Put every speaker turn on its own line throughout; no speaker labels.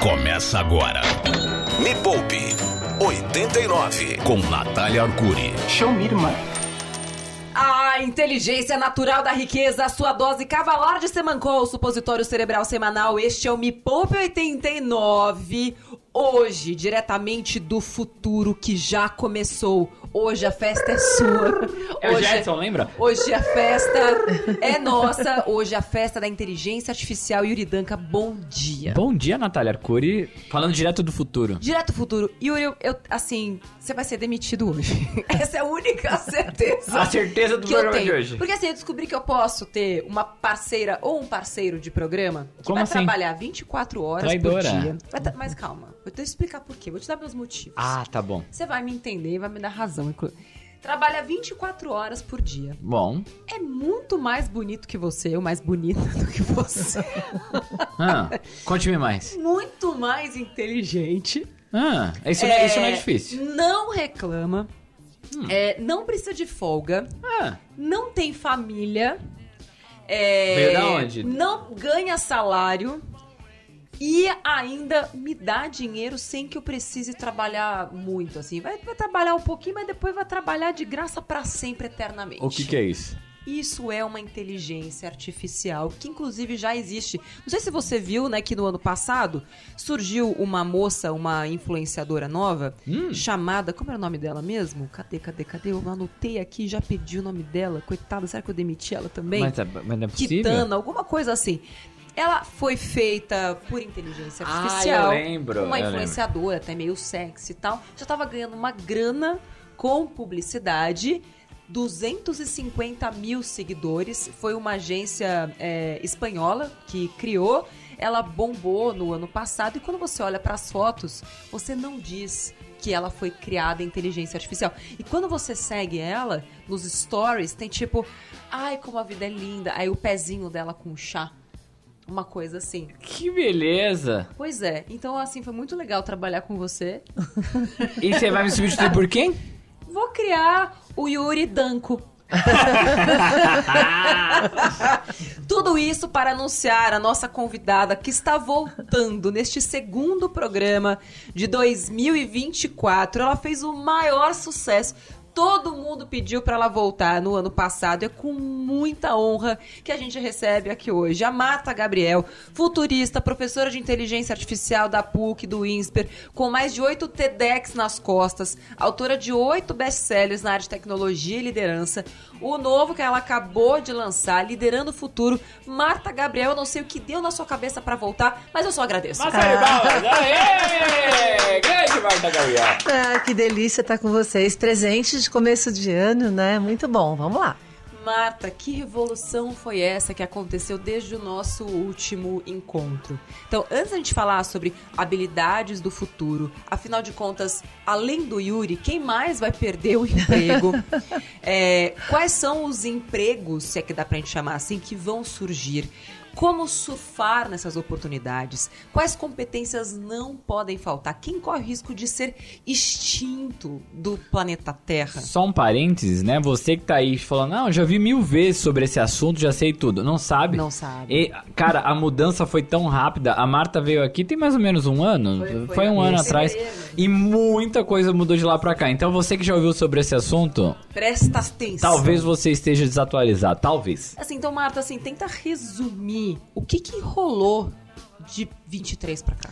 Começa agora. Me Poupe 89 com Natália Arcuri.
Show me, irmã.
A inteligência natural da riqueza, a sua dose cavalar de Semancol, supositório cerebral semanal. Este é o Me Poupe 89. Hoje, diretamente do futuro que já começou. Hoje a festa é sua.
É o
Hoje
Jetson, lembra?
Hoje a festa é nossa. Hoje a festa da inteligência artificial. Yuri Danca, bom dia.
Bom dia, Natália Arcuri. Falando direto do futuro.
Direto do futuro. Yuri, eu, eu, assim, você vai ser demitido hoje. Essa é a única certeza.
A certeza do
que eu
programa
tenho.
de hoje.
Porque assim, eu descobri que eu posso ter uma parceira ou um parceiro de programa que
Como
vai
assim?
trabalhar 24 horas
Traidora.
por dia. Mas calma, vou te explicar por quê. Vou te dar meus motivos.
Ah, tá bom.
Você vai me entender e vai me dar razão, inclusive. Trabalha 24 horas por dia.
Bom.
É muito mais bonito que você, ou mais bonita do que você.
Ah, Conte-me mais.
muito mais inteligente.
Ah, isso, é, isso não é difícil.
Não reclama.
Hum.
é, não precisa de folga.
Ah,
Não tem família. é,
Veio da onde?
Não ganha salário. E ainda me dá dinheiro sem que eu precise trabalhar muito, assim. Vai, vai trabalhar um pouquinho, mas depois vai trabalhar de graça pra sempre, eternamente.
o que que é isso?
Isso é uma inteligência artificial que inclusive já existe. Não sei se você viu, né, que no ano passado surgiu uma moça, uma influenciadora nova,
Hum.
chamada, como era o nome dela mesmo? Cadê, cadê, cadê? Eu anotei aqui, já pedi o nome dela. Coitada, será que eu demiti ela também?
Mas, é- mas não é possível?
Kitana, alguma coisa assim. Ela foi feita por inteligência
Ah,
artificial.
eu lembro,
Uma
eu
influenciadora, até meio sexy e tal. Já tava ganhando uma grana com publicidade. 250 mil seguidores. Foi uma agência é, espanhola que criou. Ela bombou no ano passado. E quando você olha para as fotos, você não diz que ela foi criada em inteligência artificial. E quando você segue ela, nos stories, tem tipo, ai, como a vida é linda. Aí o pezinho dela com chá. Uma coisa assim.
Que beleza.
Pois é. Então, assim, foi muito legal trabalhar com você.
E você vai me substituir por quem?
Vou criar o Yuri Danko. Tudo isso para anunciar a nossa convidada que está voltando neste segundo programa de 2024. Ela fez o maior sucesso. Todo mundo pediu para ela voltar no ano passado. É com muita honra que a gente recebe aqui hoje a Marta Gabriel, futurista, professora de inteligência artificial da PUC, do INSPER, com mais de oito TEDx nas costas, autora de oito best-sellers na área de tecnologia e liderança. O novo que ela acabou de lançar, Liderando o Futuro. Marta Gabriel, eu não sei o que deu na sua cabeça para voltar, mas eu só agradeço.
Palmas. Aê! Grande Marta Gabriel.
Ah, que delícia estar com vocês, presentes de começo de ano, né? Muito bom, vamos lá.
Marta, que revolução foi essa que aconteceu desde o nosso último encontro? Então, antes da gente falar sobre habilidades do futuro, afinal de contas, além do Yuri, quem mais vai perder o emprego? É, quais são os empregos, se é que dá pra gente chamar assim, que vão surgir? Como surfar nessas oportunidades? Quais competências não podem faltar? Quem corre o risco de ser extinto do planeta Terra?
Só um parênteses, né? Você que tá aí falando, não, já vi mil vezes sobre esse assunto, já sei tudo. Não sabe?
Não sabe.
E, cara, a mudança foi tão rápida. A Marta veio aqui tem mais ou menos um ano.
Foi-
Foi,
foi
um ano atrás. E muita coisa mudou de lá pra cá. Então você que já ouviu sobre esse assunto,
Presta atenção.
talvez você esteja desatualizado. Talvez.
Assim, então, Marta, assim, tenta resumir o que que rolou de 23 pra cá.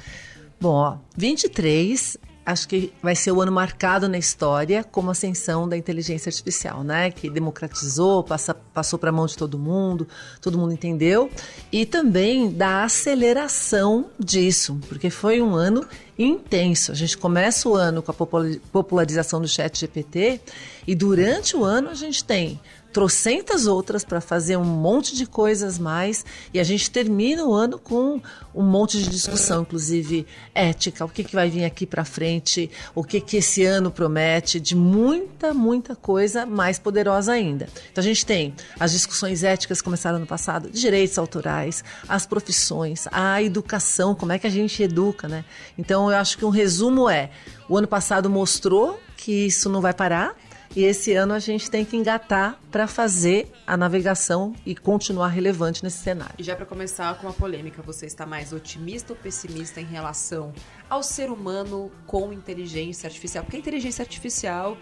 Bom, ó, 23, acho que vai ser o ano marcado na história como ascensão da inteligência artificial, né? Que democratizou, passa, passou para a mão de todo mundo, todo mundo entendeu. E também da aceleração disso, porque foi um ano intenso. A gente começa o ano com a popula- popularização do chat GPT e durante o ano a gente tem trocentas outras para fazer um monte de coisas mais e a gente termina o ano com um monte de discussão, inclusive ética, o que, que vai vir aqui para frente, o que, que esse ano promete, de muita, muita coisa mais poderosa ainda. Então a gente tem as discussões éticas começaram no passado, direitos autorais, as profissões, a educação, como é que a gente educa, né? Então eu acho que um resumo é, o ano passado mostrou que isso não vai parar, E esse ano a gente tem que engatar para fazer a navegação e continuar relevante nesse cenário.
E já para começar com uma polêmica, você está mais otimista ou pessimista em relação ao ser humano com inteligência artificial? Porque a inteligência artificial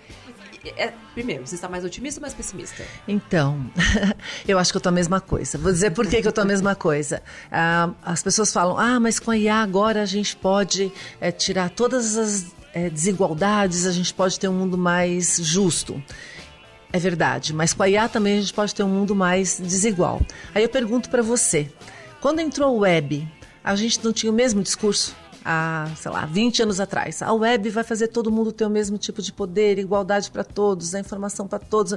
é, primeiro, você está mais otimista ou mais pessimista?
Então, eu acho que eu estou a mesma coisa. Vou dizer por que, que eu estou a mesma coisa. Ah, as pessoas falam, ah, mas com a IA agora a gente pode é, tirar todas as é, desigualdades, a gente pode ter um mundo mais justo. É verdade, mas com a IA também a gente pode ter um mundo mais desigual. Aí eu pergunto para você, quando entrou o web, a gente não tinha o mesmo discurso? Há, sei lá, 20 anos atrás. A web vai fazer todo mundo ter o mesmo tipo de poder, igualdade para todos, a informação para todos.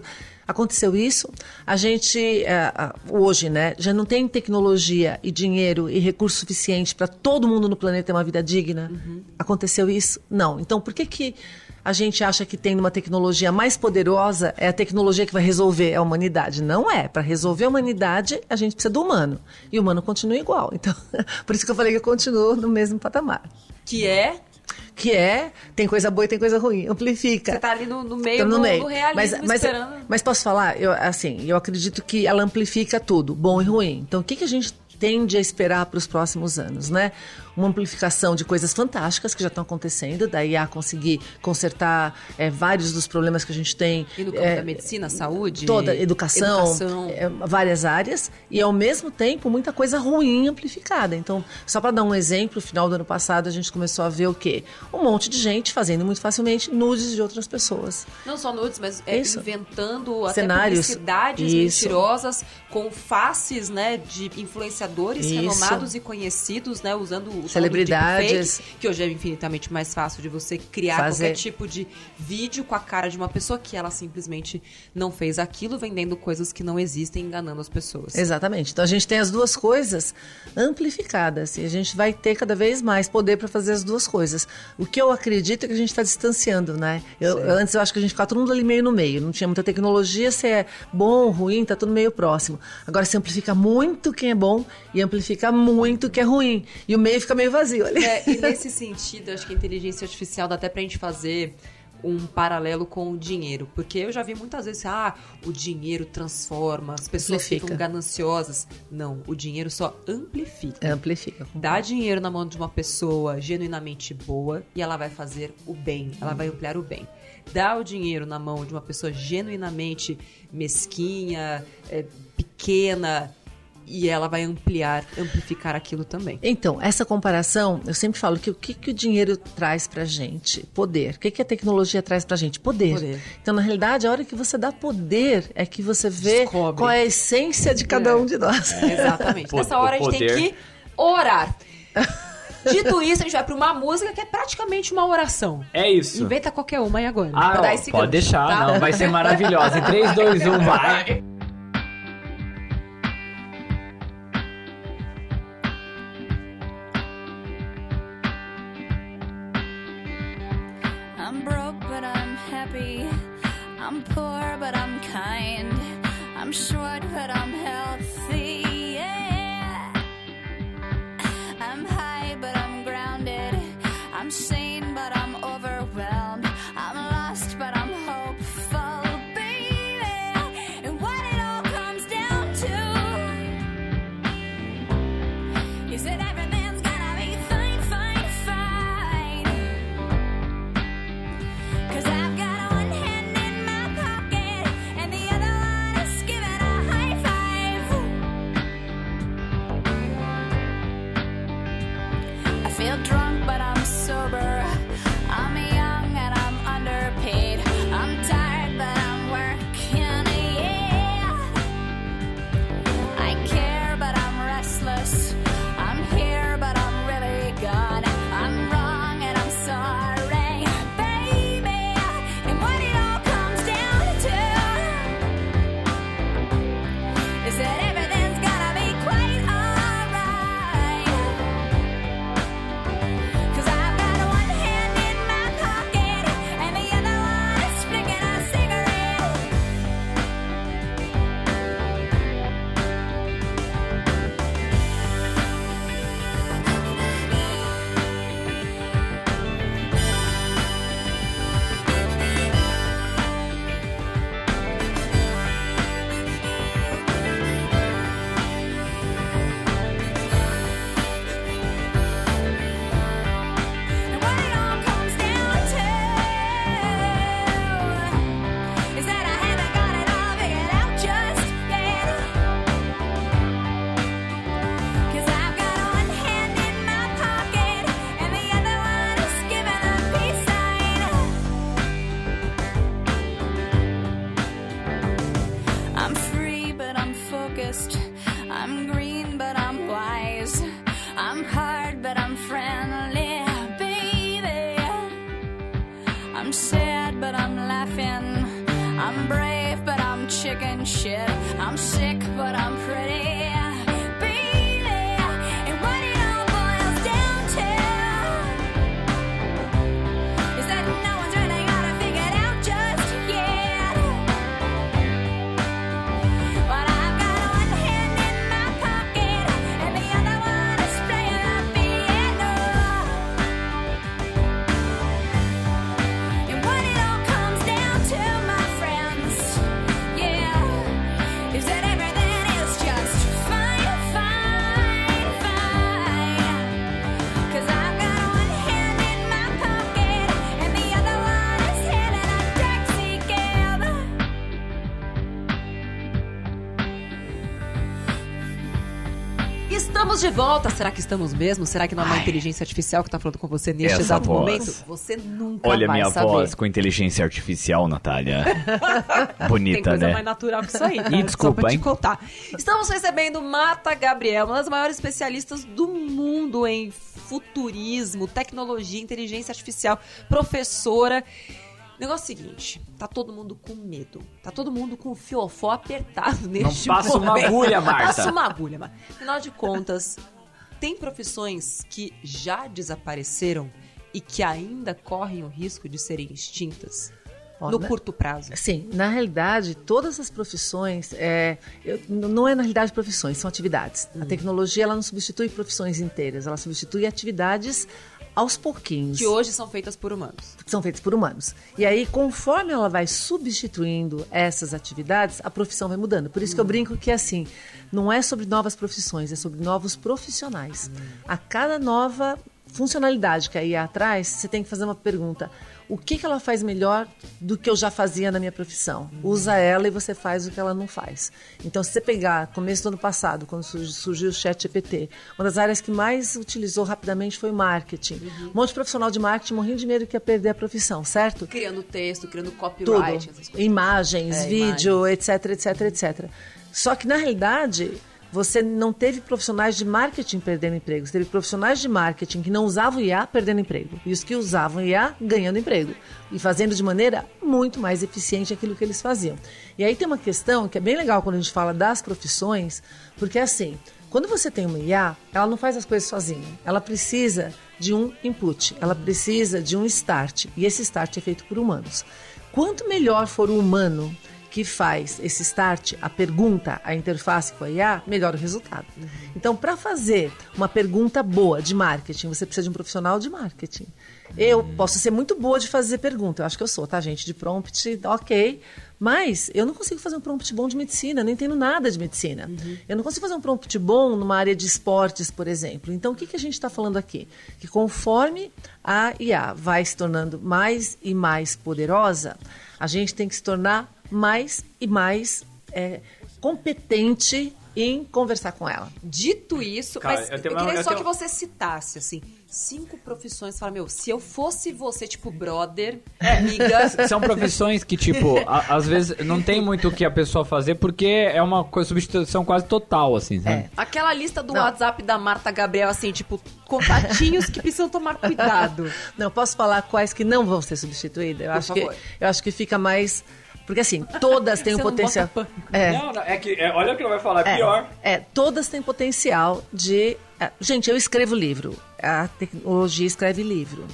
Aconteceu isso. A gente, é, hoje, né, já não tem tecnologia e dinheiro e recurso suficiente para todo mundo no planeta ter uma vida digna. Uhum. Aconteceu isso? Não. Então, por que que a gente acha que tem uma tecnologia mais poderosa é a tecnologia que vai resolver a humanidade. Não é. Para resolver a humanidade, a gente precisa do humano. E o humano continua igual. Então, por isso que eu falei que eu continuo no mesmo patamar.
Que é
que é tem coisa boa e tem coisa ruim. Amplifica.
Você tá ali no, no meio, no, no, meio. Realismo
mas, mas,
esperando.
Mas posso falar? Eu, assim, eu acredito que ela amplifica tudo, bom e ruim. Então, o que, que a gente tende a esperar para os próximos anos, né? Uma amplificação de coisas fantásticas que já estão acontecendo, da IA conseguir consertar é, vários dos problemas que a gente tem.
E no campo é, da medicina, saúde?
Toda, educação, educação. É, várias áreas, e ao mesmo tempo muita coisa ruim amplificada. Então, só para dar um exemplo, no final do ano passado a gente começou a ver o quê? Um monte de gente fazendo muito facilmente nudes de outras pessoas.
Não só nudes, mas é, inventando Cenários. publicidades Isso. mentirosas com faces né, de influenciadores Isso. renomados e conhecidos, né, usando
celebridades.
Fake, que hoje é infinitamente mais fácil de você criar Fazer. qualquer tipo de vídeo com a cara de uma pessoa que ela simplesmente não fez aquilo, vendendo coisas que não existem, enganando as pessoas.
Exatamente. Então a gente tem as duas coisas amplificadas e a gente vai ter cada vez mais poder para fazer as duas coisas. O que eu acredito é que a gente está distanciando, né? Eu, antes eu acho que a gente ficava todo mundo ali meio no meio, não tinha muita tecnologia, se é bom, ruim, tá tudo meio próximo. Agora se amplifica muito quem é bom e amplifica muito quem é ruim. E o meio fica meio vazio ali.
É, e nesse sentido, acho que a inteligência artificial dá até pra gente fazer um paralelo com o dinheiro. Porque eu já vi muitas vezes, ah, o dinheiro transforma, as pessoas amplifica. ficam gananciosas. Não, o dinheiro só amplifica.
Amplifica.
Dá dinheiro na mão de uma pessoa genuinamente boa e ela vai fazer o bem, ela vai ampliar o bem. Dá o dinheiro na mão de uma pessoa genuinamente mesquinha, é, pequena, e ela vai ampliar, amplificar aquilo também.
Então, essa comparação, eu sempre falo que o que, que o dinheiro traz pra gente? Poder. O que, que a tecnologia traz pra gente? Poder. poder. Então, na realidade, a hora que você dá poder é que você vê Descobre. qual é a essência de cada é. um de nós.
É, exatamente. Nessa hora a gente tem que orar. Dito isso, a gente vai pra uma música que é praticamente uma oração.
É isso.
Inventa qualquer uma aí agora.
Ah, ó, pode gancho, deixar, tá? não, vai ser maravilhosa. Em 3, 2, 1, vai.
I'm poor, but I'm kind. I'm short, but I'm healthy. I'm sad, but I'm laughing. I'm brave, but I'm chicken shit. I'm sick, but I'm pretty.
Estamos de volta. Será que estamos mesmo? Será que não é uma inteligência artificial que tá falando com você neste
Essa
exato
voz.
momento? Você nunca
Olha
vai
minha
saber.
voz com inteligência artificial, Natália.
Tem
Bonita,
coisa
né?
mais natural que isso aí. tá?
Ih, desculpa,
Só pra te
hein?
contar. Estamos recebendo Mata Gabriel, uma das maiores especialistas do mundo em futurismo, tecnologia, inteligência artificial, professora. Negócio é o seguinte, tá todo mundo com medo. Tá todo mundo com o fiofó apertado neste
passa uma
momento.
agulha, Marta.
Passa uma agulha, Marta. Afinal de contas, tem profissões que já desapareceram e que ainda correm o risco de serem extintas
Ó,
no
né?
curto prazo.
Sim, na realidade, todas as profissões, é, eu- não é na realidade profissões, são atividades.
Hum.
A tecnologia ela não substitui profissões inteiras, ela substitui atividades aos pouquinhos.
que hoje são feitas por humanos.
que são feitos por humanos. E aí, conforme ela vai substituindo essas atividades, a profissão vai mudando. Por isso que eu brinco que assim, não é sobre novas profissões, é sobre novos profissionais. A cada nova funcionalidade que a IA traz, você tem que fazer uma pergunta. O que, que ela faz melhor do que eu já fazia na minha profissão? Usa ela e você faz o que ela não faz. Então, se você pegar começo do ano passado, quando surgiu, o chat GPT, uma das áreas que mais utilizou rapidamente foi o marketing. Um monte de profissional de marketing morrendo de medo que ia perder a profissão, certo?
Criando texto, criando
Tudo.
copyright, essas coisas.
Imagens,
É,
vídeo, etc, etc, etc. Só que, na realidade, você não teve profissionais de marketing perdendo emprego. Você teve profissionais de marketing que não usavam IA perdendo emprego. E os que usavam IA ganhando emprego. E fazendo de maneira muito mais eficiente aquilo que eles faziam. E aí tem uma questão que é bem legal quando a gente fala das profissões, porque assim, quando você tem uma IA, ela não faz as coisas sozinha. Ela precisa de um input, ela precisa de um start. E esse start é feito por humanos. Quanto melhor for o humano que faz esse start, a pergunta, a interface com a IA, melhor o resultado. Então, para fazer uma pergunta boa de marketing, você precisa de um profissional de marketing. Eu posso ser muito boa de fazer pergunta, eu acho que eu sou, tá, gente? De prompt, ok. Mas eu não consigo fazer um prompt bom de medicina, não entendo nada de medicina. Eu não consigo fazer um prompt bom numa área de esportes, por exemplo. Então, o que, que a gente está falando aqui? Que conforme a IA vai se tornando mais e mais poderosa, a gente tem que se tornar mais e mais é, competente em conversar com ela.
Dito isso,
Cara,
mas
eu
eu, queria
eu
só
tenho-
que você citasse, assim, cinco profissões. Fala, meu, se eu fosse você, tipo, brother, amiga...
São profissões que, tipo, a- às vezes não tem muito o que a pessoa fazer porque é uma substituição quase total, assim, sabe?
É.
Aquela lista do
Não.
WhatsApp da Marta Gabriel, assim, tipo, contatinhos que precisam tomar cuidado.
Não, posso falar quais que não vão ser substituídas? Eu,
Por
acho que,
favor.
eu acho que fica mais. Porque assim, todas têm
não
potencial. É,
Não, não, é que, é, olha o que ele vai falar,
é,
pior.
é, todas têm potencial de. é, gente, eu escrevo livro. A tecnologia escreve livro.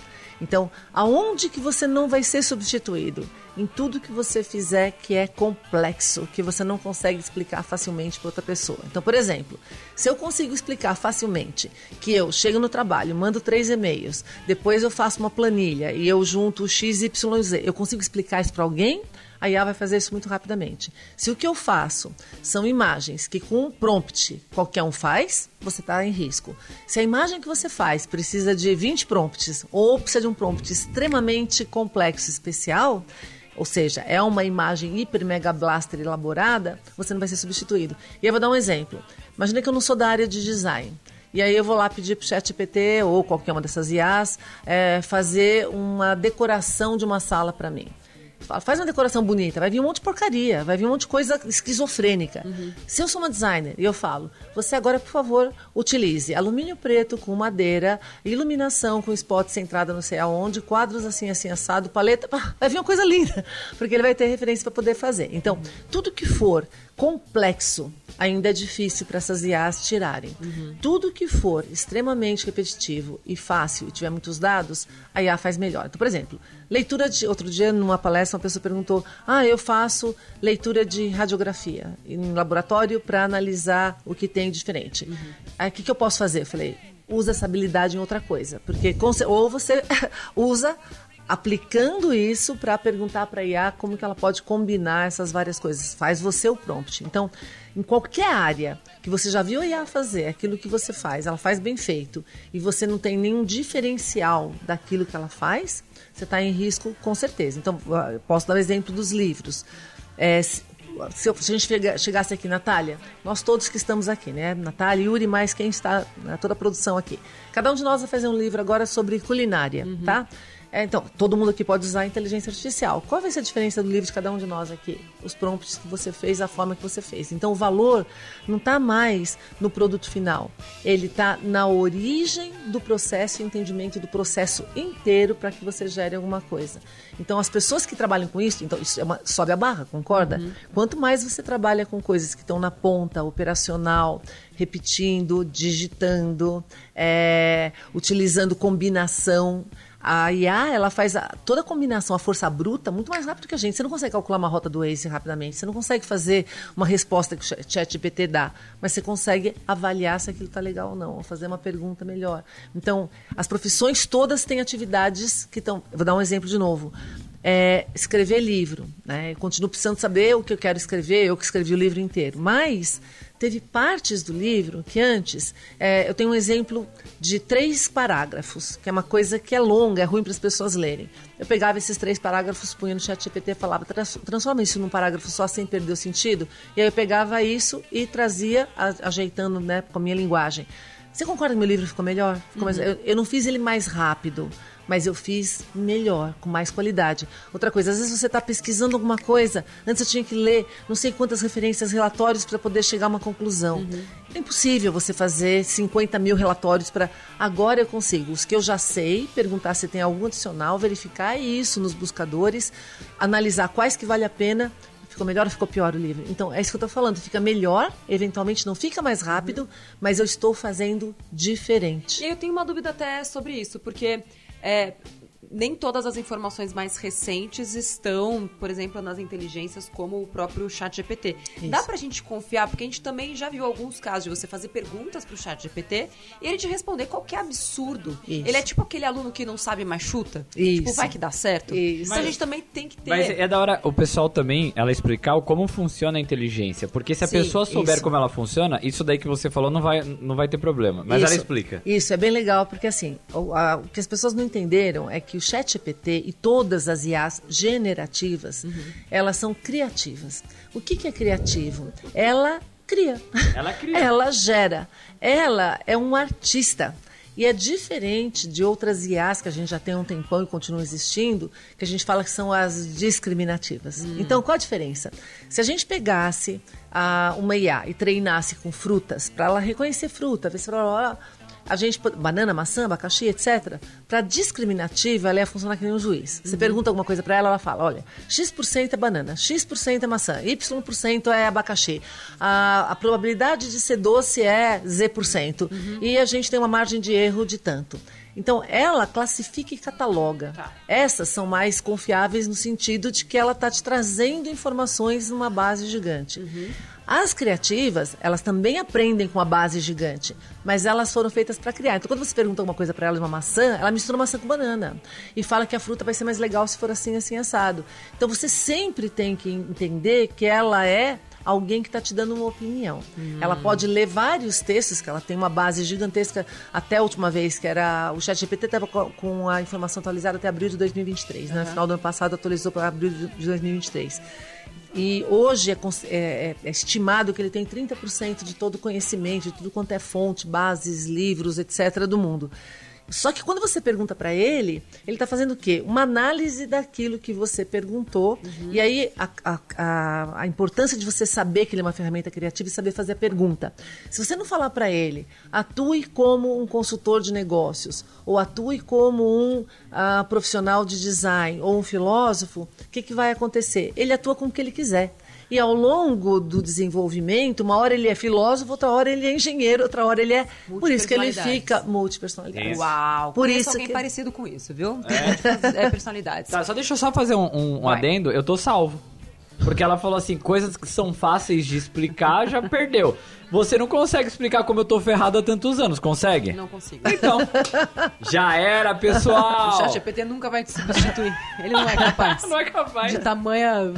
Então, aonde que você não vai ser substituído? Em tudo que você fizer que é complexo, que você não consegue explicar facilmente para outra pessoa. Então, por exemplo, se eu consigo explicar facilmente que eu chego no trabalho, mando três e-mails, depois eu faço uma planilha e eu junto o X, Y, Z, eu consigo explicar isso para alguém? A IA vai fazer isso muito rapidamente. Se o que eu faço são imagens que com um prompt qualquer um faz, você está em risco. Se a imagem que você faz precisa de 20 prompts ou precisa de um prompt extremamente complexo e especial, ou seja, é uma imagem hiper mega blaster elaborada, você não vai ser substituído. E eu vou dar um exemplo. Imagina que eu não sou da área de design. E aí eu vou lá pedir para o ChatGPT ou qualquer uma dessas IAs é, fazer uma decoração de uma sala para mim. Faz uma decoração bonita, vai vir um monte de porcaria, vai vir um monte de coisa esquizofrênica. Se eu sou uma designer e eu falo, você agora, por favor, utilize alumínio preto com madeira, iluminação com spot centrada não sei aonde, quadros assim, assim, assado, paleta, vai vir uma coisa linda, porque ele vai ter referência para poder fazer. Então, tudo que for complexo ainda é difícil para essas IAs tirarem. Tudo que for extremamente repetitivo e fácil e tiver muitos dados, a IA faz melhor. Então, por exemplo, leitura de. Outro dia, numa palestra, uma pessoa perguntou: Ah, eu faço leitura de radiografia em laboratório para analisar o que tem diferente. Aí, o que, que eu posso fazer? Eu falei: usa essa habilidade em outra coisa. Porque, ou você usa aplicando isso para perguntar para a IA como que ela pode combinar essas várias coisas. Faz você o prompt. Então, em qualquer área que você já viu a IA fazer, aquilo que você faz, ela faz bem feito, e você não tem nenhum diferencial daquilo que ela faz, você está em risco com certeza. Então, posso dar o exemplo dos livros. É, se- a gente chega- chegasse aqui, Natália, nós todos que estamos aqui, né? Natália, Yuri, mais quem está, né, toda a produção aqui. Cada um de nós vai fazer um livro agora sobre culinária, tá? É, então, todo mundo aqui pode usar a inteligência artificial. Qual vai ser a diferença do livro de cada um de nós aqui? Os prompts que você fez, a forma que você fez. Então, o valor não está mais no produto final. Ele está na origem do processo e entendimento do processo inteiro para que você gere alguma coisa. Então, as pessoas que trabalham com isso, então isso é uma- sobe a barra, concorda? Quanto mais você trabalha com coisas que estão na ponta, operacional, repetindo, digitando, é, utilizando combinação. A IA, ela faz a- toda a combinação, a força bruta, muito mais rápido que a gente. Você não consegue calcular uma rota do Waze rapidamente, você não consegue fazer uma resposta que o chat GPT dá, mas você consegue avaliar se aquilo está legal ou não, ou fazer uma pergunta melhor. Então, as profissões todas têm atividades que estão... Vou dar um exemplo de novo. É, escrever livro, né? Eu continuo precisando saber o que eu quero escrever, eu que escrevi o livro inteiro. Mas teve partes do livro que antes, é, eu tenho um exemplo de três parágrafos, que é uma coisa que é longa, é ruim para as pessoas lerem. Eu pegava esses três parágrafos, punha no chat GPT e falava, "Trans- transforma isso num parágrafo só sem perder o sentido. E aí eu pegava isso e trazia, ajeitando né, com a minha linguagem. Você concorda que meu livro ficou melhor? Ficou mais- eu, eu não fiz ele mais rápido, mas eu fiz melhor, com mais qualidade. Outra coisa, às vezes você está pesquisando alguma coisa, antes eu tinha que ler não sei quantas referências, relatórios para poder chegar a uma conclusão. É impossível você fazer 50 mil relatórios para. Agora eu consigo. Os que eu já sei, perguntar se tem algum adicional, verificar isso nos buscadores, analisar quais que vale a pena. Ficou melhor ou ficou pior o livro? Então, é isso que eu estou falando. Fica melhor, eventualmente não fica mais rápido, mas eu estou fazendo diferente.
E eu tenho uma dúvida até sobre isso, porque é, nem todas as informações mais recentes estão, por exemplo, nas inteligências como o próprio chat GPT. Dá pra gente confiar, porque a gente também já viu alguns casos de você fazer perguntas pro chat GPT e ele te responder qualquer absurdo.
Isso.
Ele é tipo aquele aluno que não sabe mais chuta.
Isso.
Tipo, vai que dá certo.
Isso.
Então a gente também tem que ter...
Mas é da hora o pessoal também, ela explicar como funciona a inteligência. Porque se a
Sim,
pessoa souber
isso.
como ela funciona, isso daí que você falou não vai, não vai ter problema. Mas ela
Isso.
explica.
Isso, é bem legal, porque assim, o, a- o que as pessoas não entenderam é que o chat GPT e todas as IAs generativas,
Uhum.
elas são criativas. O que, que é criativo? Ela cria.
Ela cria.
Ela gera. Ela é um artista. E é diferente de outras IAs que a gente já tem há um tempão e continuam existindo, que a gente fala que são as discriminativas. Então, qual a diferença? Se a gente pegasse ah, uma IA e treinasse com frutas, para ela reconhecer fruta, ver se ela, a gente, banana, maçã, abacaxi, etc. Para discriminativa, ela ia funcionar que nem um juiz. Você pergunta alguma coisa para ela, ela fala: olha, X% é banana, X% é maçã, Y% é abacaxi. A, a probabilidade de ser doce é Z%. E a gente tem uma margem de erro de tanto. Então, ela classifica e cataloga.
Tá.
Essas são mais confiáveis no sentido de que ela está te trazendo informações numa base gigante. As criativas, elas também aprendem com a base gigante, mas elas foram feitas para criar. Então, quando você pergunta alguma coisa para ela de uma maçã, ela mistura maçã com banana e fala que a fruta vai ser mais legal se for assim, assim, assado. Então, você sempre tem que entender que ela é alguém que está te dando uma opinião. Ela pode ler vários textos, que ela tem uma base gigantesca, até a última vez, que era o chat GPT estava com a informação atualizada até abril de 2023. né? No final do ano passado atualizou para abril de 2023. E hoje é, é- é- é estimado que ele tem 30% de todo o conhecimento, de tudo quanto é fonte, bases, livros, etc. do mundo. Só que quando você pergunta para ele, ele está fazendo o quê? Uma análise daquilo que você perguntou. E aí a, a, a, a importância de você saber que ele é uma ferramenta criativa e saber fazer a pergunta. Se você não falar para ele, atue como um consultor de negócios, ou atue como um ah, profissional de design, ou um filósofo, o que, que vai acontecer? Ele atua com o que ele quiser. E ao longo do desenvolvimento, uma hora ele é filósofo, outra hora ele é engenheiro, outra hora ele é. Por isso que ele fica multipersonalidade.
Isso.
Uau,
Por isso
alguém
que-
parecido com isso, viu? É, personalidades.
Tá, só deixa eu só fazer um, um- um adendo. Eu tô salvo. Porque ela falou assim, coisas que são fáceis de explicar, já perdeu. Você não consegue explicar como eu tô ferrado há tantos anos, consegue?
Não consigo.
Então, já era,
O
pessoal.
chat GPT nunca vai te substituir. Ele não é capaz.
Não é capaz.
De tamanha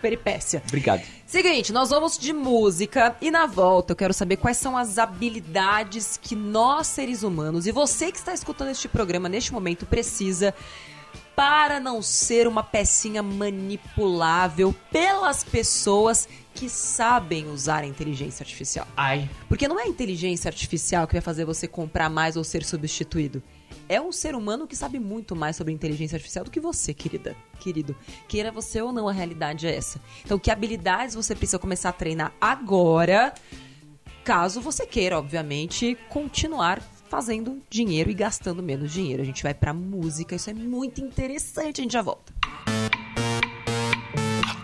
peripécia.
Obrigado.
Seguinte, nós vamos de música e na volta eu quero saber quais são as habilidades que nós, seres humanos, e você que está escutando este programa neste momento, precisa para não ser uma pecinha manipulável pelas pessoas que sabem usar a inteligência artificial.
Ai.
Porque não é a inteligência artificial que vai fazer você comprar mais ou ser substituído. É um ser humano que sabe muito mais sobre inteligência artificial do que você, querida, querido. Queira você ou não, a realidade é essa. Então, que habilidades você precisa começar a treinar agora, caso você queira, obviamente, continuar fazendo dinheiro e gastando menos dinheiro. A gente vai pra música, isso é muito interessante, a gente já volta.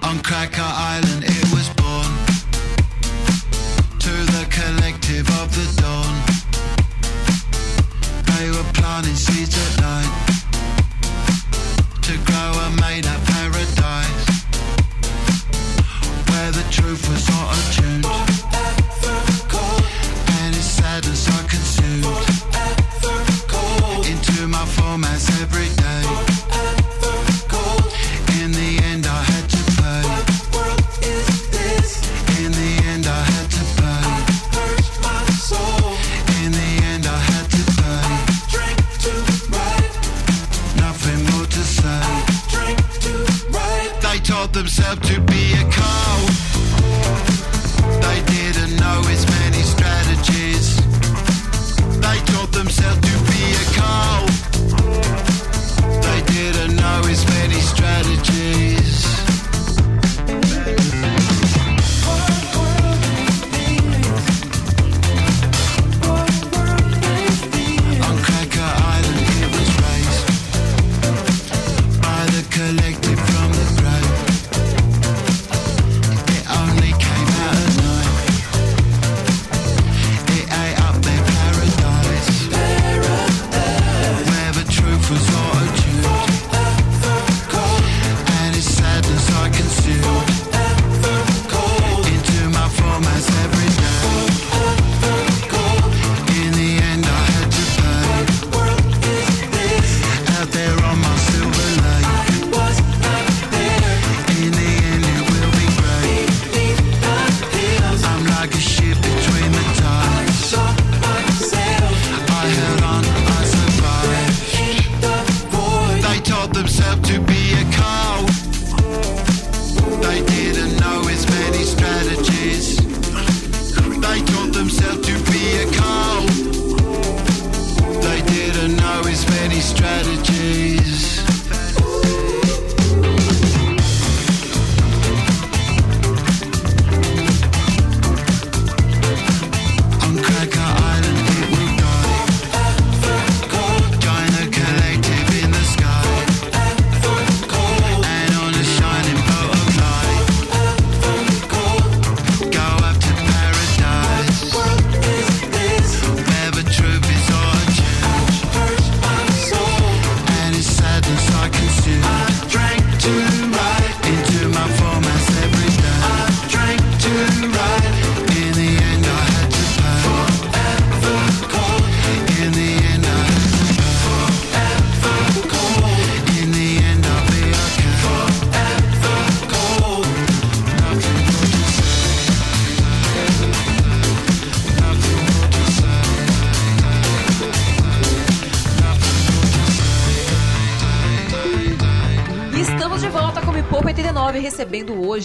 On Cracker Island it was born To the collective of the dawn They were planting seeds at night To grow a made up paradise Where the truth was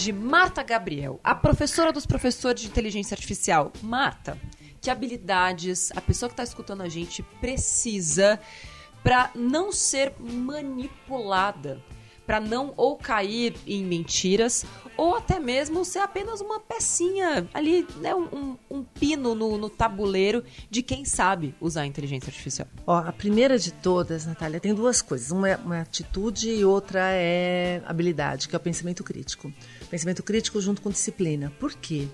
hoje Marta Gabriel, a professora dos professores de inteligência artificial. Marta, que habilidades a pessoa que está escutando a gente precisa para não ser manipulada, para não ou cair em mentiras ou até mesmo ser apenas uma pecinha ali, né, um, um- pino no, no tabuleiro de quem sabe usar a inteligência artificial.
Ó, a primeira de todas, Natália, tem duas coisas. Uma é uma atitude e outra é habilidade, que é o pensamento crítico. Pensamento crítico junto com disciplina. Por quê?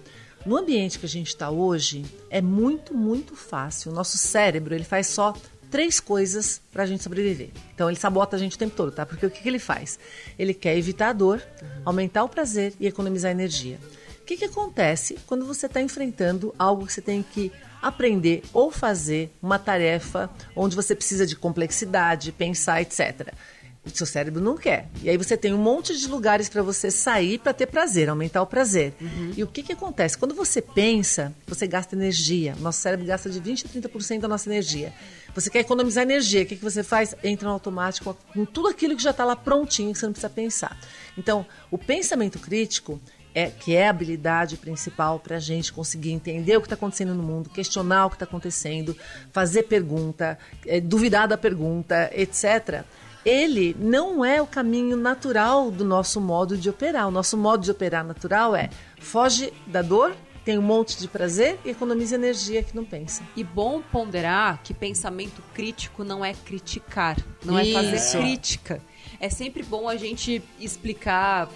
No ambiente que a gente está hoje, é muito, muito fácil. O nosso cérebro, ele faz só três coisas para a gente sobreviver. Então, ele sabota a gente o tempo todo, tá? Porque o que, que ele faz? Ele quer evitar a dor, aumentar o prazer e economizar energia. O que, que acontece quando você está enfrentando algo que você tem que aprender ou fazer uma tarefa onde você precisa de complexidade, pensar, etc. O seu cérebro não quer. E aí você tem um monte de lugares para você sair para ter prazer, aumentar o prazer. E o que, que acontece? Quando você pensa, você gasta energia. Nosso cérebro gasta de 20% a 30% da nossa energia. Você quer economizar energia. O que, que você faz? Entra no automático com tudo aquilo que já está lá prontinho, que você não precisa pensar. Então, o pensamento crítico é, que é a habilidade principal para a gente conseguir entender o que está acontecendo no mundo, questionar o que está acontecendo, fazer pergunta, eh, duvidar da pergunta, etc. Ele não é o caminho natural do nosso modo de operar. O nosso modo de operar natural é foge da dor, tem um monte de prazer e economiza energia que não pensa.
E bom ponderar que pensamento crítico não é criticar, não é fazer
Isso.
crítica. É sempre bom a gente explicar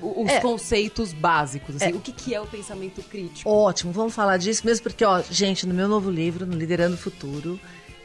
os
É.
conceitos básicos. assim,
É.
O que, que é o pensamento crítico?
Ótimo, vamos falar disso mesmo, porque, ó, gente, no meu novo livro, no Liderando o Futuro,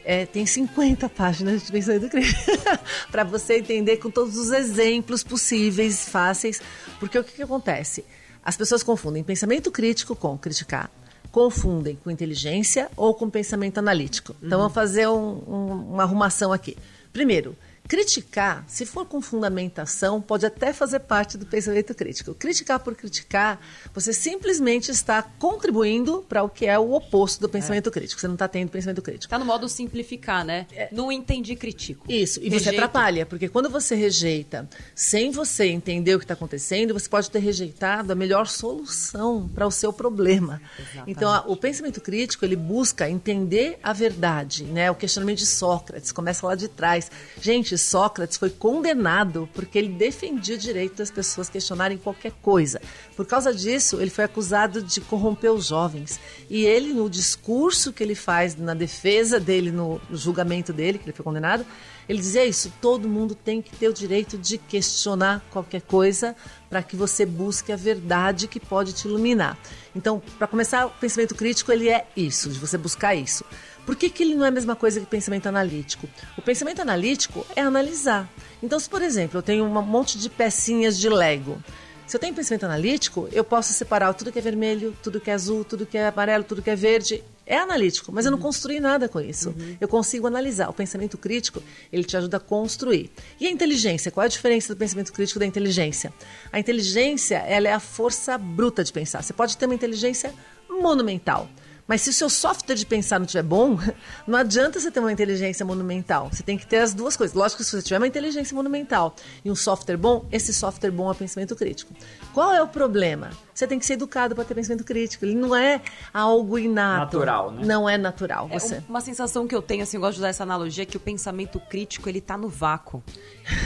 é, tem 50 páginas de pensamento crítico. para você entender com todos os exemplos possíveis, fáceis. Porque o que, que acontece? As pessoas confundem pensamento crítico com criticar. Confundem com inteligência ou com pensamento analítico. Então, vamos fazer um- um- uma arrumação aqui. Primeiro, Criticar, se for com fundamentação, pode até fazer parte do pensamento crítico. Criticar por criticar, você simplesmente está contribuindo para o que é o oposto do pensamento crítico. Você não está tendo pensamento crítico.
Tá no modo simplificar, né? Não entendi, critico.
Isso, e você
Rejeito.
atrapalha, porque quando você rejeita sem você entender o que está acontecendo, você pode ter rejeitado a melhor solução para o seu problema. Então, a- o pensamento crítico, ele busca entender a verdade, né? O questionamento de Sócrates começa lá de trás. Gente, Sócrates foi condenado porque ele defendia o direito das pessoas questionarem qualquer coisa. Por causa disso, ele foi acusado de corromper os jovens. E ele, no discurso que ele faz na defesa dele, no julgamento dele, que ele foi condenado, ele dizia isso: todo mundo tem que ter o direito de questionar qualquer coisa para que você busque a verdade que pode te iluminar. Então, para começar, o pensamento crítico ele é isso, de você buscar isso. Por que, que ele não é a mesma coisa que pensamento analítico? O pensamento analítico é analisar. Então, se por exemplo eu tenho um monte de pecinhas de Lego, se eu tenho pensamento analítico, eu posso separar tudo que é vermelho, tudo que é azul, tudo que é amarelo, tudo que é verde. É analítico, mas eu não construí nada com isso. Eu consigo analisar. O pensamento crítico, ele te ajuda a construir. E a inteligência? Qual é a diferença do pensamento crítico da inteligência? A inteligência, ela é a força bruta de pensar. Você pode ter uma inteligência monumental. Mas se o seu software de pensar não estiver bom, não adianta você ter uma inteligência monumental. Você tem que ter as duas coisas. Lógico que se você tiver uma inteligência monumental e um software bom, esse software bom é pensamento crítico. Qual é o problema? Você tem que ser educado para ter pensamento crítico. Ele não é algo inato.
Natural, né?
Não é natural.
É
Você.
um- uma sensação que eu tenho, assim, eu gosto de usar essa analogia, que o pensamento crítico, ele tá no vácuo.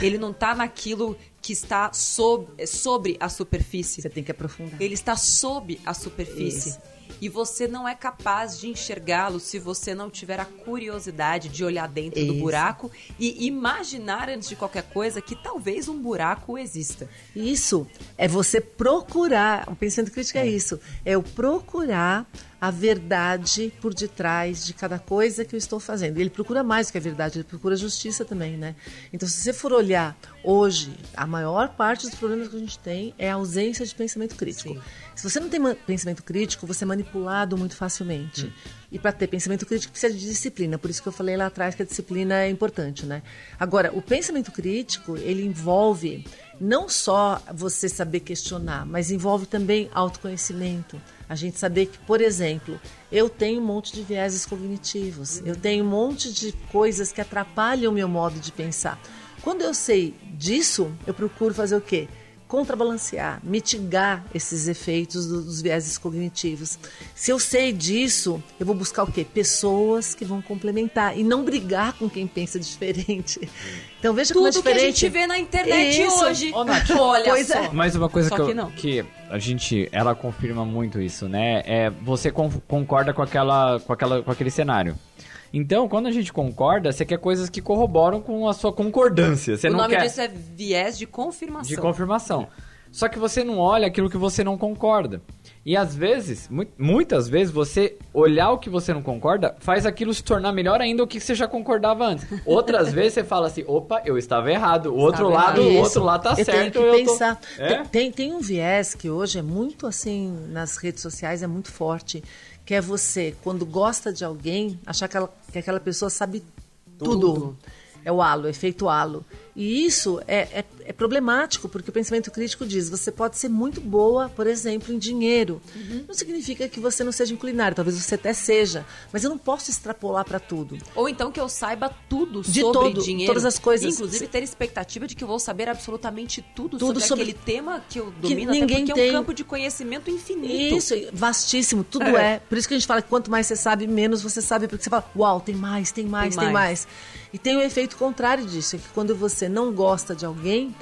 Ele não tá naquilo que está sob, sobre a superfície.
Você tem que aprofundar.
Ele está sob a superfície.
Isso.
E você não é capaz de enxergá-lo se você não tiver a curiosidade de olhar dentro do
Isso.
buraco e imaginar antes de qualquer coisa que talvez um buraco exista.
Isso é você procurar. O pensamento crítico é isso. É eu procurar a verdade por detrás de cada coisa que eu estou fazendo. Ele procura mais do que a verdade, ele procura justiça também, né? Então, se você for olhar hoje, a maior parte dos problemas que a gente tem é a ausência de pensamento crítico.
Sim.
Se você não tem pensamento crítico, você é manipulado muito facilmente. E para ter pensamento crítico precisa de disciplina. Por isso que eu falei lá atrás que a disciplina é importante, né? Agora, o pensamento crítico, ele envolve não só você saber questionar, mas envolve também autoconhecimento. A gente saber que, por exemplo, eu tenho um monte de vieses cognitivos, eu tenho um monte de coisas que atrapalham o meu modo de pensar. Quando eu sei disso, eu procuro fazer o quê? Contrabalancear, mitigar esses efeitos do- dos vieses cognitivos. Se eu sei disso, eu vou buscar o quê? Pessoas que vão complementar e não brigar com quem pensa diferente. Então veja como é
Tudo que a
diferente.
gente vê na internet
Isso.
hoje.
Ô, Nath.
Olha
Pois
só.
é.
Mas uma coisa que, eu-
que
a gente, ela confirma muito isso, né? É você con- concorda com aquela, com aquela, com aquele cenário. Então, quando a gente concorda, você quer coisas que corroboram com a sua concordância. Você
o
não
nome
quer
disso é viés de confirmação.
de confirmação. Só que você não olha aquilo que você não concorda. E às vezes, mu- muitas vezes, você olhar o que você não concorda faz aquilo se tornar melhor ainda do que você já concordava antes. Outras vezes você fala assim, opa, eu estava errado. O outro
Estava
lado,
errado.
o outro lado tá
eu
certo.
Tenho que
eu tô-
pensar.
É?
Tem, tem, tem um viés que hoje é muito assim nas redes sociais, é muito forte, que é você, quando gosta de alguém, achar que, ela- que aquela pessoa sabe tudo. É o halo, é efeito halo. E isso é, é, é problemático, porque o pensamento crítico diz: você pode ser muito boa, por exemplo, em dinheiro. Não significa que você não seja em culinária, talvez você até seja, mas eu não posso extrapolar para tudo.
Ou então que eu saiba tudo
De
sobre
todo,
dinheiro.
todas as coisas.
Inclusive ter expectativa de que eu vou saber absolutamente tudo,
Tudo
sobre,
sobre-
aquele tema que eu
que
domino, até
ninguém
porque é
tem.
um campo de conhecimento infinito.
Isso, vastíssimo, tudo é. Por isso que a gente fala que quanto mais você sabe, menos você sabe, porque você fala, uau, tem mais, tem mais,
Tem
tem,
mais.
E tem o efeito contrário disso, é que quando você não gosta de alguém,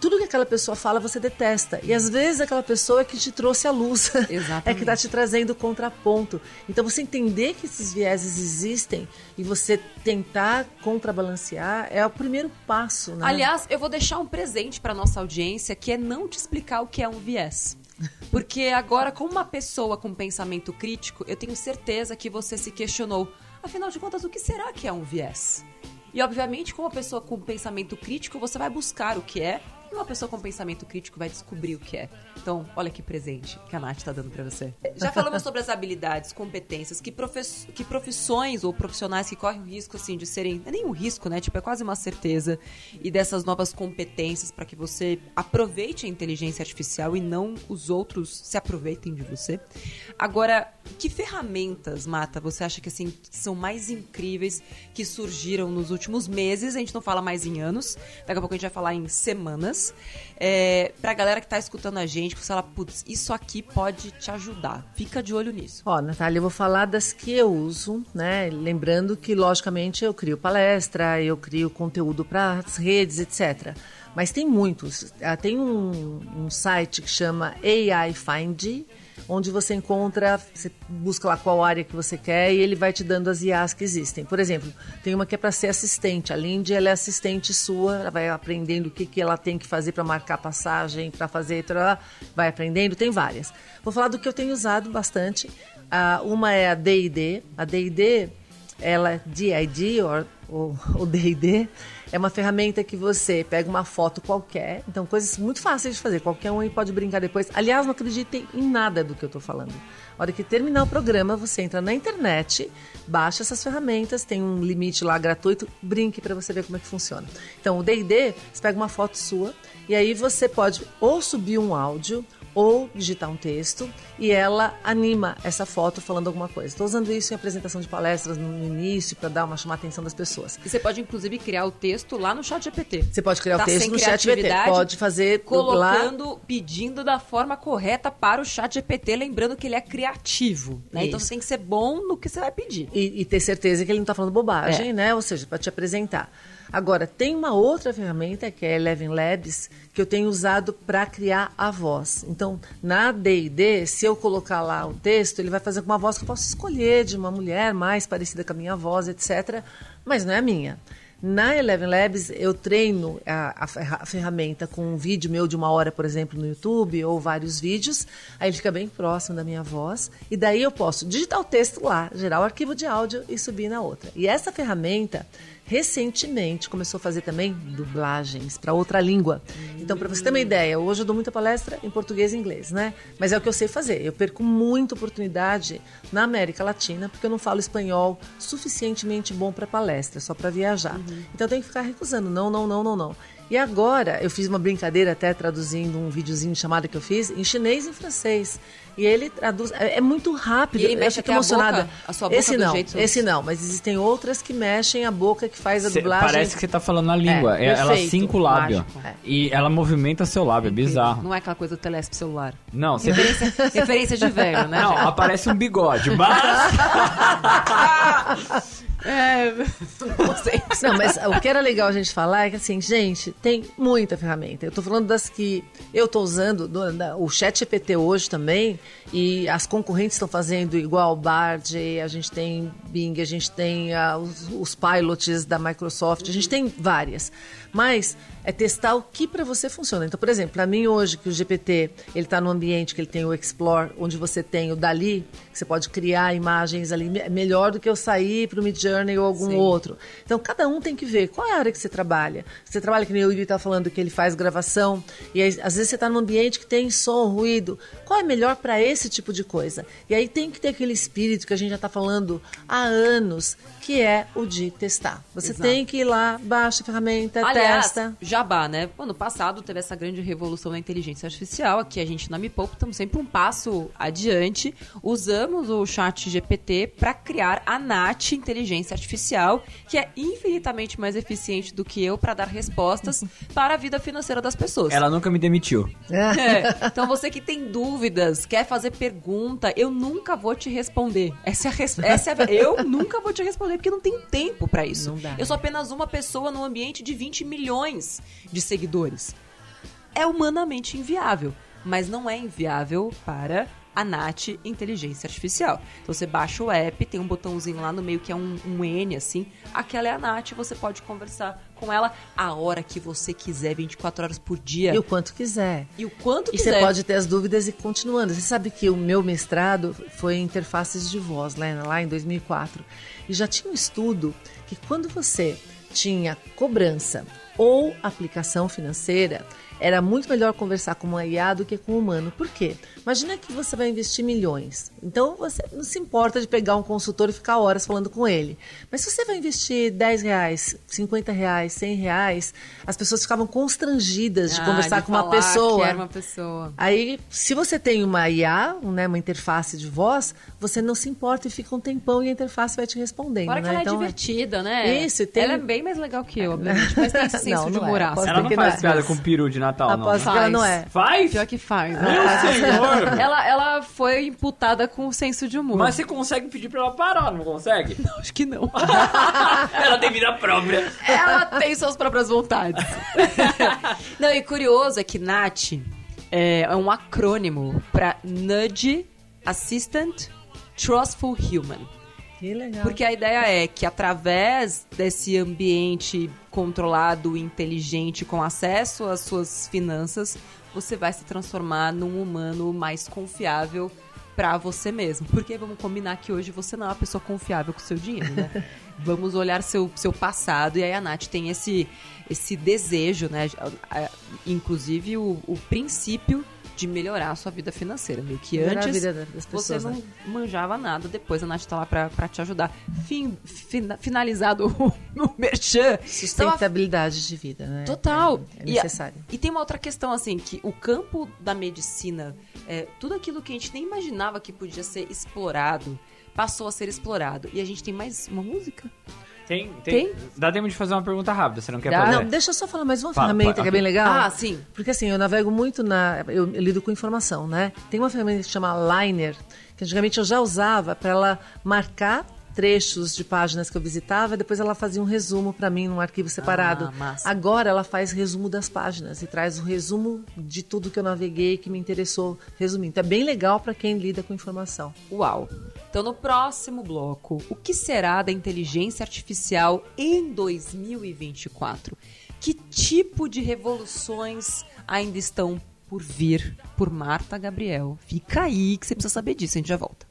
tudo que aquela pessoa fala você detesta. E às vezes aquela pessoa é que te trouxe a luz. é
Exatamente.
que está te trazendo o contraponto. Então você entender que esses vieses existem e você tentar contrabalancear é o primeiro passo, né?
Aliás, eu vou deixar um presente para nossa audiência, que é não te explicar o que é um viés. Porque agora, como uma pessoa com pensamento crítico, eu tenho certeza que você se questionou. Afinal de contas, o que será que é um viés? E, obviamente, como uma pessoa com pensamento crítico, você vai buscar o que é, e uma pessoa com pensamento crítico vai descobrir o que é. Então, olha que presente que a Nath tá dando pra você. Já falamos sobre as habilidades, competências, que, que profissões ou profissionais que correm o risco, assim, de serem... É nem um risco, né? Tipo, é quase uma certeza. E dessas novas competências para que você aproveite a inteligência artificial e não os outros se aproveitem de você. Agora, que ferramentas, Mata, você acha que, assim, são mais incríveis que surgiram nos últimos meses? A gente não fala mais em anos. Daqui a pouco a gente vai falar em semanas. É, pra galera que tá escutando a gente, que fala, putz, isso aqui pode te ajudar. Fica de olho nisso.
Ó, Natália, eu vou falar das que eu uso, né? Lembrando que, logicamente, eu crio palestra, eu crio conteúdo para as redes, etc. Mas tem muitos. Ah, Tem um, um site que chama AI Find, onde você encontra, você busca lá qual área que você quer e ele vai te dando as IAs que existem. Por exemplo, tem uma que é para ser assistente. A Lindy, ela é assistente sua, ela vai aprendendo o que, que ela tem que fazer para marcar passagem, para fazer, trará, vai aprendendo, tem várias. Vou falar do que eu tenho usado bastante. Ah, uma é a D&D. A D&D, ela é DID, ou D&D, é uma ferramenta que você pega uma foto qualquer, então coisas muito fáceis de fazer, qualquer um aí pode brincar depois. Aliás, não acreditem em nada do que eu estou falando. A hora que terminar o programa, você entra na internet, baixa essas ferramentas, tem um limite lá gratuito, brinque para você ver como é que funciona. Então, o D&D, você pega uma foto sua e aí você pode ou subir um áudio ou digitar um texto e ela anima essa foto falando alguma coisa. Estou usando isso em apresentação de palestras no início para dar uma chamar a atenção das pessoas.
E você pode, inclusive, criar o texto lá no chat GPT.
Você pode criar
Tá
o texto no chat GPT, pode fazer lá
colocando, pedindo da forma correta para o chat GPT, lembrando que ele é criativo. né? Então você tem que ser bom no que você vai pedir.
e, e ter certeza que ele não está falando bobagem,
É.
né? Ou seja, para te apresentar. Agora, tem uma outra ferramenta, que é a Eleven Labs, que eu tenho usado para criar a voz. Então, na D&D, se eu colocar lá o texto, ele vai fazer com uma voz que eu posso escolher, de uma mulher mais parecida com a minha voz, etc. Mas não é a minha. Na Eleven Labs, eu treino a, a ferra- a ferramenta com um vídeo meu de uma hora, por exemplo, no YouTube, ou vários vídeos. Aí ele fica bem próximo da minha voz. E daí eu posso digitar o texto lá, gerar o arquivo de áudio e subir na outra. E essa ferramenta, recentemente, começou a fazer também dublagens para outra língua. Então, para você ter uma ideia, hoje eu dou muita palestra em português e inglês, né? Mas é o que eu sei fazer. Eu perco muita oportunidade na América Latina, porque eu não falo espanhol suficientemente bom para palestra, só para viajar. Então eu tenho que ficar recusando. Não, não, não, não, não. E agora, eu fiz uma brincadeira até traduzindo um videozinho de chamada que eu fiz em chinês e em francês. E ele traduz. É, é muito rápido.
E ele
eu
mexe
fico
até a
emocionada.
boca, a sua boca
esse
do
não,
jeito-
esse não, mas existem outras que mexem a boca que faz a
Cê-
dublagem.
parece que você tá falando a língua.
É,
É, ela
perfeito,
cinco o lábio.
mágico. É.
E ela movimenta seu lábio, é bizarro.
Não é aquela coisa do telespe celular.
Não, você
Referência, referência de velho, né?
Não,
gente?
aparece um bigode, mas.
É, não.
Não, mas o que era legal a gente falar é que assim, gente, tem muita ferramenta. Eu tô falando das que eu tô usando, do- da- o Chat GPT hoje também, e as concorrentes estão fazendo igual o Bard, a gente tem Bing, a gente tem ah, os, os pilots da Microsoft, a gente tem várias. Mas é testar o que para você funciona. Então, por exemplo, para mim hoje que o GPT, ele está no ambiente que ele tem o Explore, onde você tem o Dali, que você pode criar imagens ali me- melhor do que eu sair para o Mid Journey ou algum
Sim.
outro. Então, cada um tem que ver qual é a área que você trabalha. Você trabalha, que nem o Yuri está falando, que ele faz gravação, e aí, às vezes você está num ambiente que tem som, ruído. Qual é melhor para esse tipo de coisa? E aí tem que ter aquele espírito que a gente já está falando há anos, que é o de testar. Você
Exato.
tem que ir lá, baixa a ferramenta,
Aliás,
testa.
Jabá, né? Ano passado teve essa grande revolução da inteligência artificial. Aqui a gente na Me Poupa estamos sempre um passo adiante. Usamos o chat GPT para criar a NAT Inteligência Artificial, que é infinitamente mais eficiente do que eu para dar respostas para a vida financeira das pessoas.
Ela nunca me demitiu.
É. Então você que tem dúvidas, quer fazer pergunta, eu nunca vou te responder. Essa é a, res- essa é a... Eu nunca vou te responder porque não tem tempo pra isso.
Não dá.
Eu sou apenas uma pessoa num ambiente de 20 milhões de seguidores. É humanamente inviável, mas não é inviável para a NAT Inteligência Artificial. Então você baixa o app, tem um botãozinho lá no meio que é um, um N assim. Aquela é a NAT, você pode conversar com ela a hora que você quiser, 24 horas por dia.
E o quanto quiser.
E o quanto
E
quiser.
você pode ter as dúvidas e continuando. Você sabe que o meu mestrado foi em interfaces de voz, né, lá em 2004. E já tinha um estudo que quando você tinha cobrança ou aplicação financeira, era muito melhor conversar com uma IA do que com um humano. Por quê? Imagina que você vai investir milhões. Então você não se importa de pegar um consultor e ficar horas falando com ele. Mas se você vai investir 10 reais, 50 reais, 100 reais, as pessoas ficavam constrangidas de
Ah,
conversar
de
com uma pessoa.
Que era uma pessoa.
Aí, se você tem uma IA, né, uma interface de voz, você não se importa e fica um tempão e a interface vai te respondendo.
Fora que
né?
ela é
Então,
divertida, né?
Isso, e tem-
Ela é bem mais legal que eu, obviamente. Mas tem esse senso
Não,
de
não é.
humor ácido.
Ela não
que
faz
não.
piada com peru de Natal, não.
Aposto
né?
que ela não
Faz.
é.
Faz?
Pior que faz.
Meu senhor!
Ela, ela foi imputada com senso de humor.
Mas você consegue pedir pra ela parar, não consegue?
acho que não.
ela tem vida própria.
ela tem suas próprias vontades. não, e curioso é que NAT é, é um acrônimo pra Nudge Assistant Trustful Human.
Que legal.
Porque a ideia é que através desse ambiente controlado, inteligente, com acesso às suas finanças, você vai se transformar num humano mais confiável pra você mesmo. Porque vamos combinar que hoje você não é uma pessoa confiável com o seu dinheiro, né? vamos olhar seu, seu passado e aí a Nath tem esse, esse desejo, né? Inclusive o, o princípio de melhorar a sua vida financeira. Meio que
Melhorar
antes
das
você
pessoas,
não
né?
manjava nada, depois a Nath tá lá pra, pra te ajudar. Fim, fina- finalizado o, o merchan. Então,
Sustentabilidade de vida, né?
Total.
É, é
E
necessário.
E, tem uma outra questão, assim, que o campo da medicina, é, tudo aquilo que a gente nem imaginava que podia ser explorado, passou a ser explorado. E a gente tem mais uma música?
Tem, tem,
Tem?
Dá tempo de fazer uma pergunta rápida, você não quer
Dá.
fazer?
Não, deixa eu só falar mais uma
Fala,
ferramenta
fala,
que é bem legal.
Ah, sim.
Porque assim, eu navego muito na. Eu, eu lido com informação, né? Tem uma ferramenta que se chama Liner, que antigamente eu já usava para ela marcar trechos de páginas que eu visitava, depois ela fazia um resumo para mim num arquivo separado.
Ah.
Agora ela faz resumo das páginas e traz o resumo de tudo que eu naveguei, que me interessou, resumindo. Então é bem legal para quem lida com informação.
Uau. Então, no próximo bloco, o que será da inteligência artificial em 2024? Que tipo de revoluções ainda estão por vir por Marta Gabriel? Fica aí que você precisa saber disso, a gente já volta.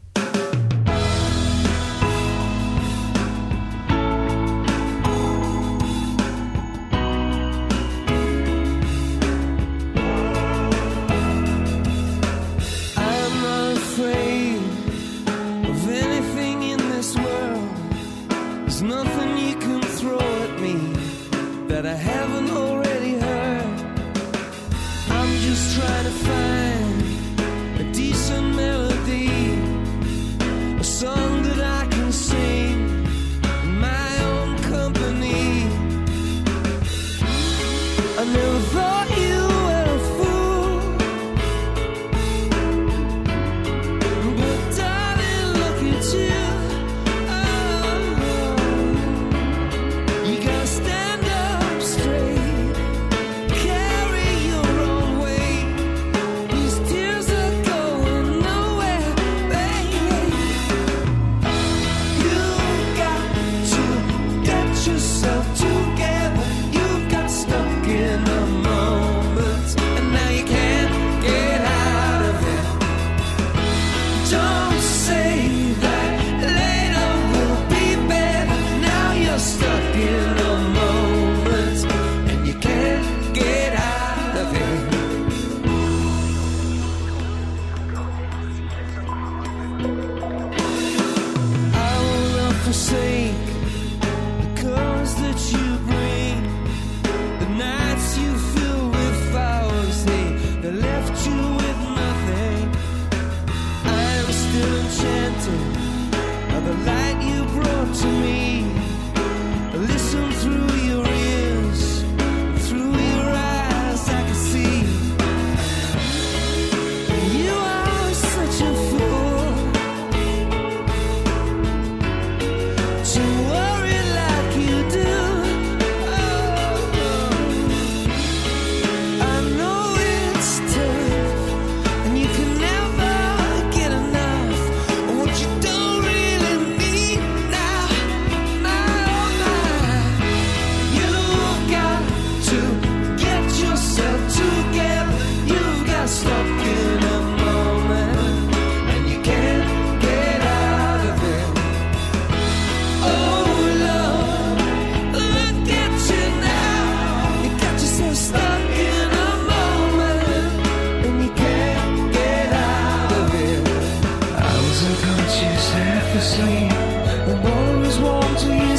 sleep. The bone is warm to you.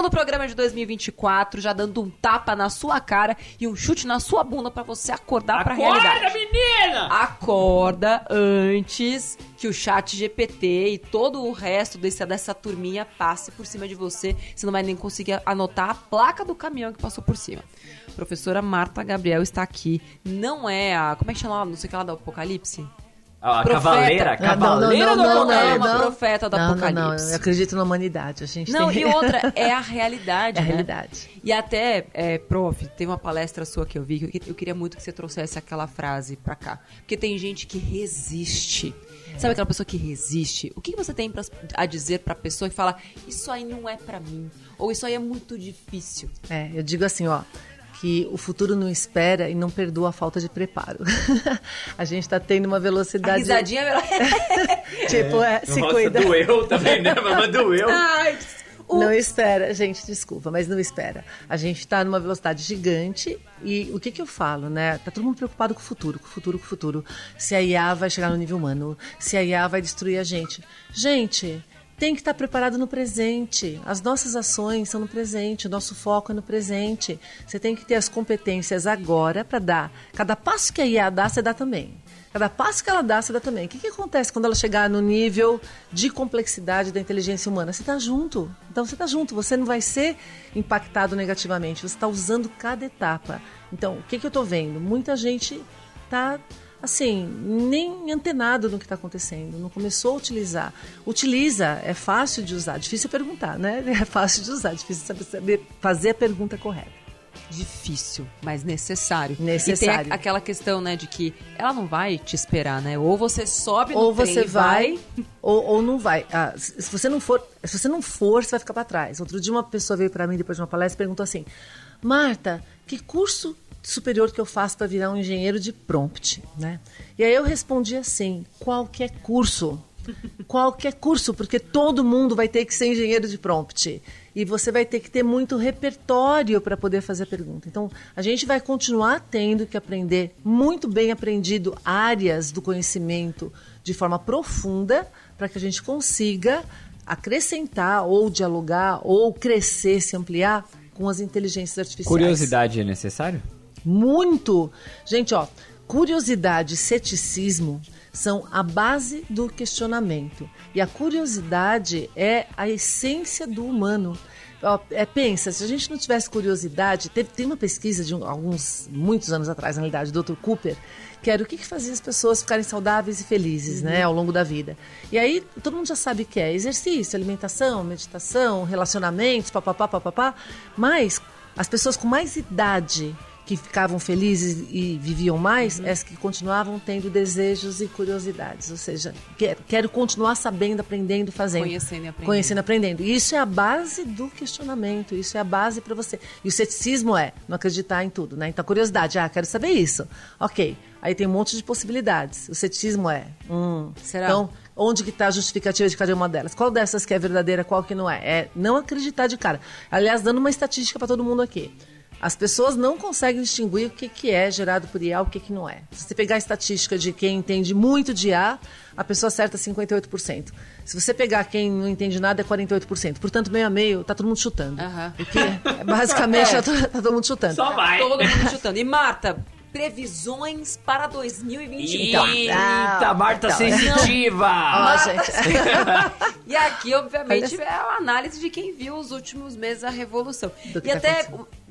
Segundo programa de 2024, já dando um tapa na sua cara e um chute na sua bunda pra você acordar pra realidade.
menina!
Acorda antes que o chat GPT e todo o resto desse, dessa turminha passe por cima de você. Você não vai nem conseguir anotar a placa do caminhão que passou por cima. Professora Marta Gabriel está aqui. Não é a. Como é que chama ela? Não sei o que lá do Apocalipse?
A
Profeta.
cavaleira, a
Não, não,
cavaleira
não,
do
não, não,
é
Apocalipse.
uma profeta do
não, Não,
Apocalipse.
não, eu acredito na humanidade. A gente
Não,
tem...
e outra, é a realidade.
É a
né?
realidade.
E até, é, prof, teve uma palestra sua que eu vi, que eu- eu queria muito que você trouxesse aquela frase pra cá. Porque tem gente que resiste. Sabe aquela pessoa que resiste? O que você tem pra, a dizer pra pessoa que fala, isso aí não é pra mim? Ou isso aí é muito difícil?
É, eu digo assim, ó, que o futuro não espera e não perdoa a falta de preparo. a gente está tendo uma
A
velocidade.
risadinha é
tipo, é, se
Nossa,
cuida.
doeu também, né? Mas doeu.
Ai, o-
Não espera, gente, desculpa, mas não espera. A gente está numa velocidade gigante e o que que eu falo, né? Tá todo mundo preocupado com o futuro, com o futuro, com o futuro. Se a IA vai chegar no nível humano, se a IA vai destruir a gente. Gente, tem que estar preparado no presente. As nossas ações são no presente, o nosso foco é no presente. Você tem que ter as competências agora para dar. Cada passo que a IA dá, você dá também. Cada passo que ela dá, você dá também. O que, que acontece quando ela chegar no nível de complexidade da inteligência humana? Você está junto. Então você está junto. Você não vai ser impactado negativamente. Você está usando cada etapa. Então, o que, que eu estou vendo? Muita gente está assim, nem antenado no que está acontecendo, não começou a utilizar. Utiliza, é fácil de usar, difícil é perguntar, né? É fácil de usar, difícil saber, saber fazer a pergunta correta.
difícil, mas necessário.
Necessário.
E tem a- aquela questão, né, de que ela não vai te esperar, né? Ou você sobe no
ou você
e
vai, ou, ou não vai. Ah, se se você não for, se você não for, você vai ficar para trás. Outro dia uma pessoa veio para mim depois de uma palestra e perguntou assim: "Marta, que curso superior que eu faço para virar um engenheiro de prompt, né?" E aí eu respondi assim: "Qualquer curso. Qualquer curso, porque todo mundo vai ter que ser engenheiro de prompt. E você vai ter que ter muito repertório para poder fazer a pergunta. Então, a gente vai continuar tendo que aprender muito bem aprendido áreas do conhecimento de forma profunda para que a gente consiga acrescentar ou dialogar ou crescer, se ampliar com as inteligências artificiais.
Curiosidade é necessário?
Muito. Gente, ó, curiosidade e ceticismo são a base do questionamento. E a curiosidade é a essência do humano. Ó, é, pensa, se a gente não tivesse curiosidade, teve, tem uma pesquisa de um- alguns, muitos anos atrás, na realidade, do Dr. Cooper, que era o que, que fazia as pessoas ficarem saudáveis e felizes, né, ao longo da vida. E aí, todo mundo já sabe o que é exercício, alimentação, meditação, relacionamentos, papapá, papapá, mas as pessoas com mais idade que ficavam felizes e viviam mais, é as que continuavam tendo desejos e curiosidades. Ou seja, quero, quero continuar sabendo, aprendendo, fazendo.
Conhecendo e aprendendo.
Conhecendo e aprendendo. E isso é a base do questionamento, isso é a base para você. E o ceticismo é não acreditar em tudo, né? Então, curiosidade, ah, quero saber isso. Ok. Aí tem um monte de possibilidades. O ceticismo é, hum,
Será?
Então, onde que está a justificativa de cada uma delas? Qual dessas que é verdadeira, qual que não é? É não acreditar de cara. Aliás, dando uma estatística para todo mundo aqui. As pessoas não conseguem distinguir o que, que é gerado por IA e o que, que não é. Se você pegar a estatística de quem entende muito de IA, a pessoa acerta 58%. Se você pegar quem não entende nada, é 48%. Portanto, meio a meio, tá todo mundo chutando.
Aham.
Porque, basicamente, tá, to- tá todo mundo chutando.
Só vai.
Todo mundo chutando. E Marta, previsões para 2021.
Então,
Eita, Marta
então.
sensitiva!
Ó, gente.
E aqui, obviamente,
Olha
é a análise de quem viu os últimos meses da Revolução.
Do que
E
tá
até.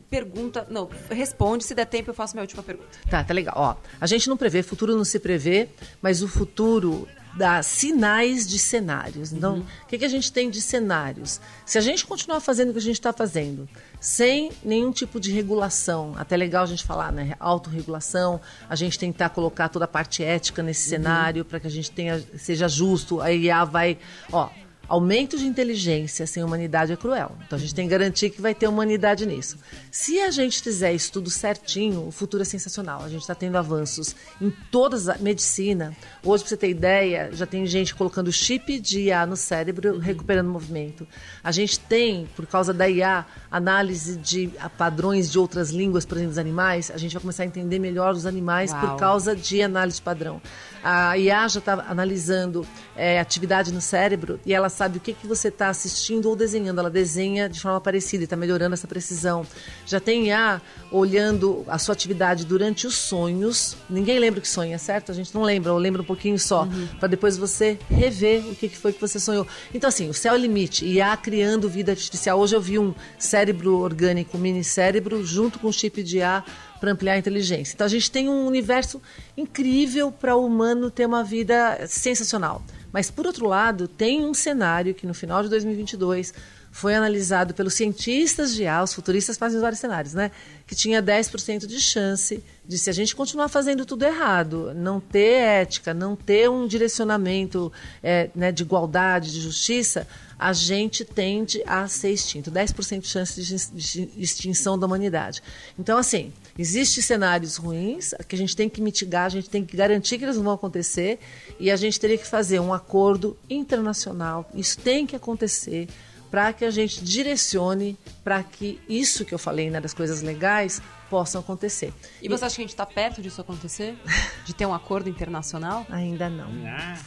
Pergunta... Não, responde, se der tempo eu faço minha última pergunta.
Tá, tá legal. Ó, a gente não prevê, futuro não se prevê, mas o futuro dá sinais de cenários. Então,
Uhum.
o que, que a gente tem de cenários? Se a gente continuar fazendo o que a gente está fazendo, sem nenhum tipo de regulação, até legal a gente falar, né? Autorregulação, a gente tentar colocar toda a parte ética nesse
Uhum.
cenário para que a gente tenha, seja justo, a IA vai. Ó, Aumento de inteligência sem humanidade é cruel. Então a gente tem que garantir que vai ter humanidade nisso. Se a gente fizer isso tudo certinho, o futuro é sensacional. A gente está tendo avanços em todas a medicina. Hoje, para você ter ideia, já tem gente colocando chip de IA no cérebro, recuperando o movimento. A gente tem, por causa da IA, análise de padrões de outras línguas, por exemplo, dos animais. A gente vai começar a entender melhor os animais
Uau.
por causa de análise de padrão. A IA já está analisando é, atividade no cérebro e ela sabe o que, que você está assistindo ou desenhando. Ela desenha de forma parecida e está melhorando essa precisão. Já tem IA olhando a sua atividade durante os sonhos. Ninguém lembra o que sonha, certo? A gente não lembra, ou lembra um pouquinho só, para depois você rever o que, que foi que você sonhou. Então, assim, o céu é o limite. IA criando vida artificial. Hoje eu vi um cérebro orgânico, um mini cérebro, junto com um chip de IA para ampliar a inteligência. Então a gente tem um universo incrível para o humano ter uma vida sensacional. Mas por outro lado, tem um cenário que no final de 2022 foi analisado pelos cientistas de IA, os futuristas fazem vários cenários, né? Que tinha 10% de chance de, se a gente continuar fazendo tudo errado, não ter ética, não ter um direcionamento é, né, de igualdade, de justiça, a gente tende a ser extinto. 10% de chance de extin- de extinção da humanidade. Então, assim, existem cenários ruins que a gente tem que mitigar, a gente tem que garantir que eles não vão acontecer e a gente teria que fazer um acordo internacional. Isso tem que acontecer para que a gente direcione para que isso que eu falei, né, das coisas legais, possam acontecer.
E você acha que a gente está perto disso acontecer? De ter um acordo internacional?
Ainda não.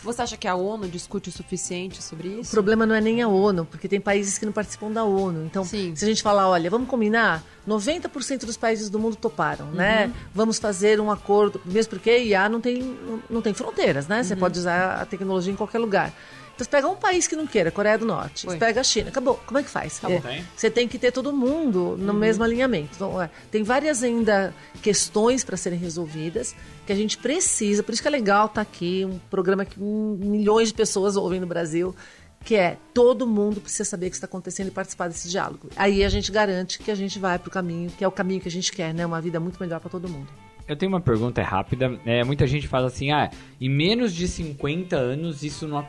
Você acha que a ONU discute o suficiente sobre
O
isso?
problema não é nem a ONU, porque tem países que não participam da ONU. Então,
Sim.
se a gente falar, olha, vamos combinar, 90% dos países do mundo toparam, né? Vamos fazer um acordo, mesmo porque a IA não tem, não, não tem fronteiras, né? Você pode usar a tecnologia em qualquer lugar. Você pega um país que não queira, Coreia do Norte, você pega a China, acabou. Como é que faz?
Acabou.
É, você tem que ter todo mundo no mesmo alinhamento. Então, é, tem várias ainda questões para serem resolvidas que a gente precisa. Por isso que é legal estar aqui, um programa que hum, milhões de pessoas ouvem no Brasil, que é todo mundo precisa saber o que está acontecendo e participar desse diálogo. Aí a gente garante que a gente vai para o caminho, que é o caminho que a gente quer, né? Uma vida muito melhor para todo mundo.
Eu tenho uma pergunta é rápida. É, muita gente fala assim: ah, em menos de 50 anos isso não,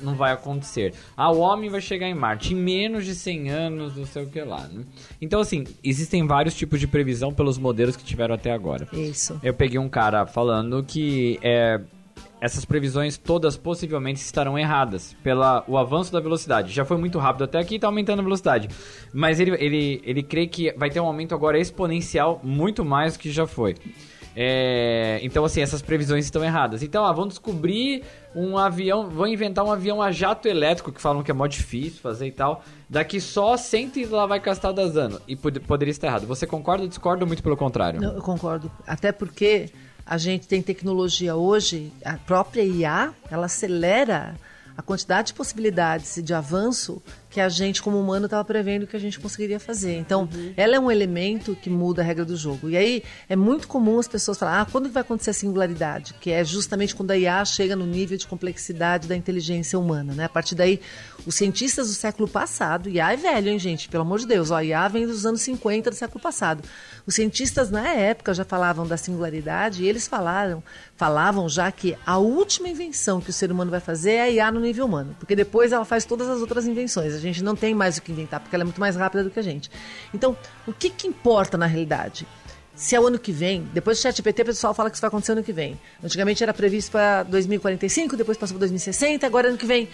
não vai acontecer. Ah, o homem vai chegar em Marte. Em menos de 100 anos, não sei o que lá. né? Então, assim, existem vários tipos de previsão pelos modelos que tiveram até agora.
Isso.
Eu peguei um cara falando que é, essas previsões todas possivelmente estarão erradas pelo o avanço da velocidade. Já foi muito rápido até aqui e está aumentando a velocidade. Mas ele, ele, ele crê que vai ter um aumento agora exponencial muito mais do que já foi. É, então, assim, essas previsões estão erradas. Então, ah, vão descobrir um avião, vão inventar um avião a jato elétrico, que falam que é mó difícil fazer e tal. Daqui só 100 e lá vai gastar 10 anos. E pod- poderia estar errado. Você concorda ou discorda muito pelo contrário?
Não, eu concordo. Até porque a gente tem tecnologia hoje, a própria IA, ela acelera a quantidade de possibilidades de avanço que a gente, como humano, estava prevendo que a gente conseguiria fazer. Então, ela é um elemento que muda a regra do jogo. E aí, é muito comum as pessoas falarem, ah, quando vai acontecer a singularidade? Que é justamente quando a IA chega no nível de complexidade da inteligência humana, né? A partir daí, os cientistas do século passado, IA é velho, hein, gente? Pelo amor de Deus, ó, a IA vem dos anos 50 do século passado. Os cientistas, na época, já falavam da singularidade e eles falaram, falavam já que a última invenção que o ser humano vai fazer é a IA no nível humano, porque depois ela faz todas as outras invenções. A gente não tem mais o que inventar, porque ela é muito mais rápida do que a gente. Então, o que, que importa na realidade? Se é o ano que vem, depois do ChatGPT, o pessoal fala que isso vai acontecer ano que vem. Antigamente era previsto para 2045, depois passou para 2060, agora é ano que vem.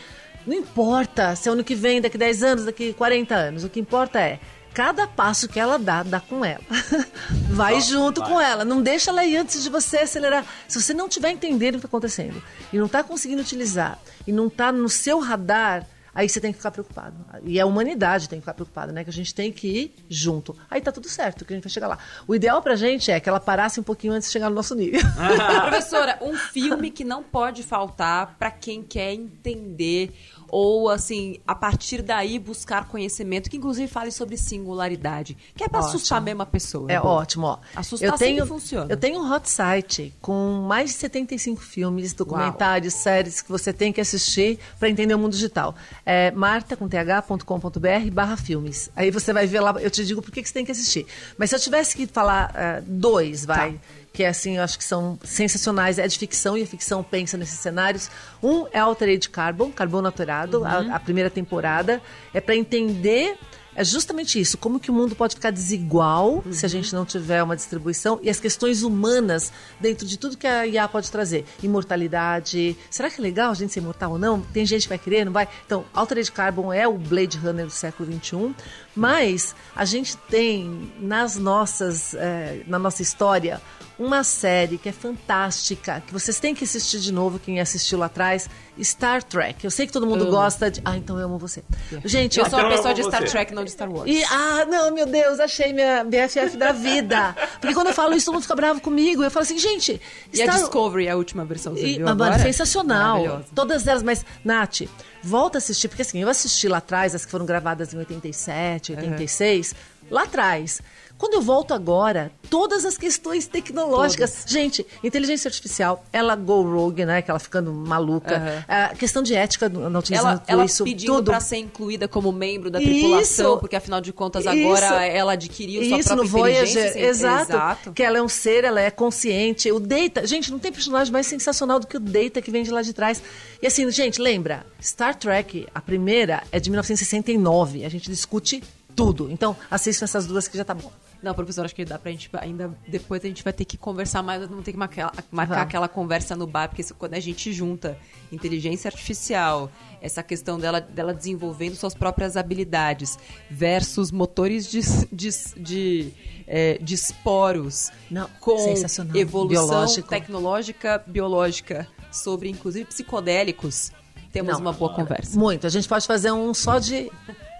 Não importa se é ano que vem, daqui 10 anos, daqui 40 anos. O que importa é cada passo que ela dá, dá com ela. vai junto com ela. Não deixa ela ir antes de você acelerar. Se você não estiver entendendo o que está acontecendo e não está conseguindo utilizar e não está no seu radar, aí você tem que ficar preocupado. E a humanidade tem que ficar preocupada, né? Que a gente tem que ir junto. Aí tá tudo certo, que a gente vai chegar lá. O ideal pra gente é que ela parasse um pouquinho antes de chegar no nosso nível.
Professora, um filme que não pode faltar pra quem quer entender ou, assim, a partir daí buscar conhecimento, que inclusive fale sobre singularidade, que é
Ótimo.
assustar mesmo a pessoa.
É
Bom,
ótimo, ó.
Assustar
eu tenho,
funciona.
Eu tenho um hot site com mais de 75 filmes, documentários, séries que você tem que assistir para entender o mundo digital. É marta.th.com.br barra filmes. Aí você vai ver lá, eu te digo por que que você tem que assistir. Mas se eu tivesse que falar eh, dois, vai...
Tá.
Que é assim, eu acho que são sensacionais, é de ficção e a ficção pensa nesses cenários. Um é Altered Carbon, Carbono Alterado,
Uhum.
a, a primeira temporada. É para entender é justamente isso, como que o mundo pode ficar desigual se a gente não tiver uma distribuição e as questões humanas dentro de tudo que a IA pode trazer. Imortalidade. Será que é legal a gente ser imortal ou não? Tem gente que vai querer, não vai? Então, Altered Carbon é o Blade Runner do século XXI, mas a gente tem nas nossas, eh, na nossa história uma série que é fantástica, que vocês têm que assistir de novo, quem assistiu lá atrás, Star Trek. Eu sei que todo mundo gosta de... Ah, então eu amo você. Gente,
Eu sou uma
Então,
pessoa de
você.
Star Trek, não de Star Wars.
e, ah, não, meu Deus, achei minha BFF da vida. Porque quando eu falo isso, todo mundo fica bravo comigo. Eu falo assim, gente.
E a Discovery, a última versão, você
E,
viu
ah,
agora?
sensacional. Todas elas, mas, Nath, volta a assistir, porque assim, eu assisti lá atrás, as que foram gravadas em 87, 86, lá atrás. Quando eu volto agora, todas as questões tecnológicas. Gente, inteligência artificial, ela go rogue, né? Que ela ficando maluca.
Aham.
A questão de ética na utilização
Ela, ela
isso,
pedindo
tudo.
pra ser incluída como membro da
Isso.
tripulação, porque afinal de contas
Isso.
agora ela adquiriu sua
Isso
própria
no Voyager,
inteligência. sem-
exato, Que ela é um ser, ela é consciente. O Data, gente, não tem personagem mais sensacional do que o Data que vem de lá de trás. E assim, gente, lembra, Star Trek, a primeira é de 1969. A gente discute tudo. Então, assistam essas duas que já tá bom.
Não, professor, acho que dá pra gente ainda. Depois a gente vai ter que conversar mais, vamos ter que marcar, marcar
Vai.
aquela conversa no bar, porque isso- quando a gente junta inteligência artificial, essa questão dela, dela desenvolvendo suas próprias habilidades, versus motores de, de, de, é, de esporos
Não,
com evolução
Biológico.
tecnológica, biológica, sobre inclusive psicodélicos, temos
Não.
uma boa conversa.
Muito. A gente pode fazer um só de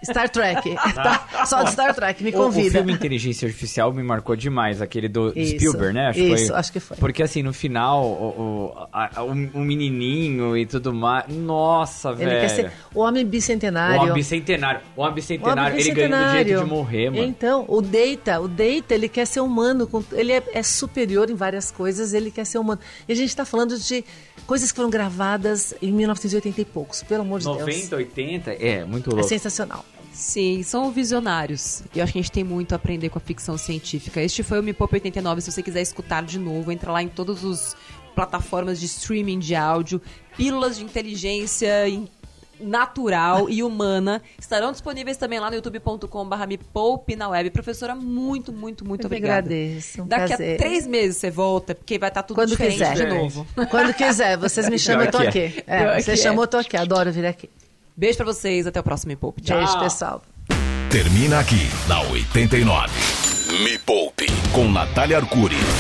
Star Trek. tá? Só de Star Trek, me
O, o
convida.
filme Inteligência Artificial me marcou demais, aquele do
Isso,
Spielberg, né?
isso,
foi,
acho que foi.
Porque assim, no final, o, o, a- o- o menininho e tudo mais. Nossa,
Ele
velho.
quer ser o homem bicentenário.
O homem bicentenário. O homem
O
bicentenário, ele ganhou do
bicentenário.
jeito de morrer, mano.
Então, o Data, o Data, ele quer ser humano, ele é, é superior em várias coisas, ele quer ser humano. E a gente está falando de coisas que foram gravadas em 1980 e poucos, pelo amor de Deus.
90, 80, é, muito
É
louco.
sensacional.
Sim, são visionários. E eu acho que a gente tem muito a aprender com a ficção científica. Este foi o Me Poupe 89. Se você quiser escutar de novo, entra lá em todas as plataformas de streaming de áudio. Pílulas de inteligência in- natural e humana estarão disponíveis também lá no youtube.com.br Me Poupe na web. Professora, muito, muito, muito
Eu
obrigada.
agradeço, um
Daqui
prazer.
a três meses você volta, porque vai estar tudo
Quando
diferente
quiser.
de novo.
Quando quiser, vocês me chamam, eu tô aqui. É,
Pior
você
que
chamou,
é.
eu tô aqui. Adoro vir aqui.
Beijo pra vocês, até o próximo Me Poupe. Tchau.
Beijo, pessoal.
Termina aqui na 89. Me Poupe com Natália Arcuri.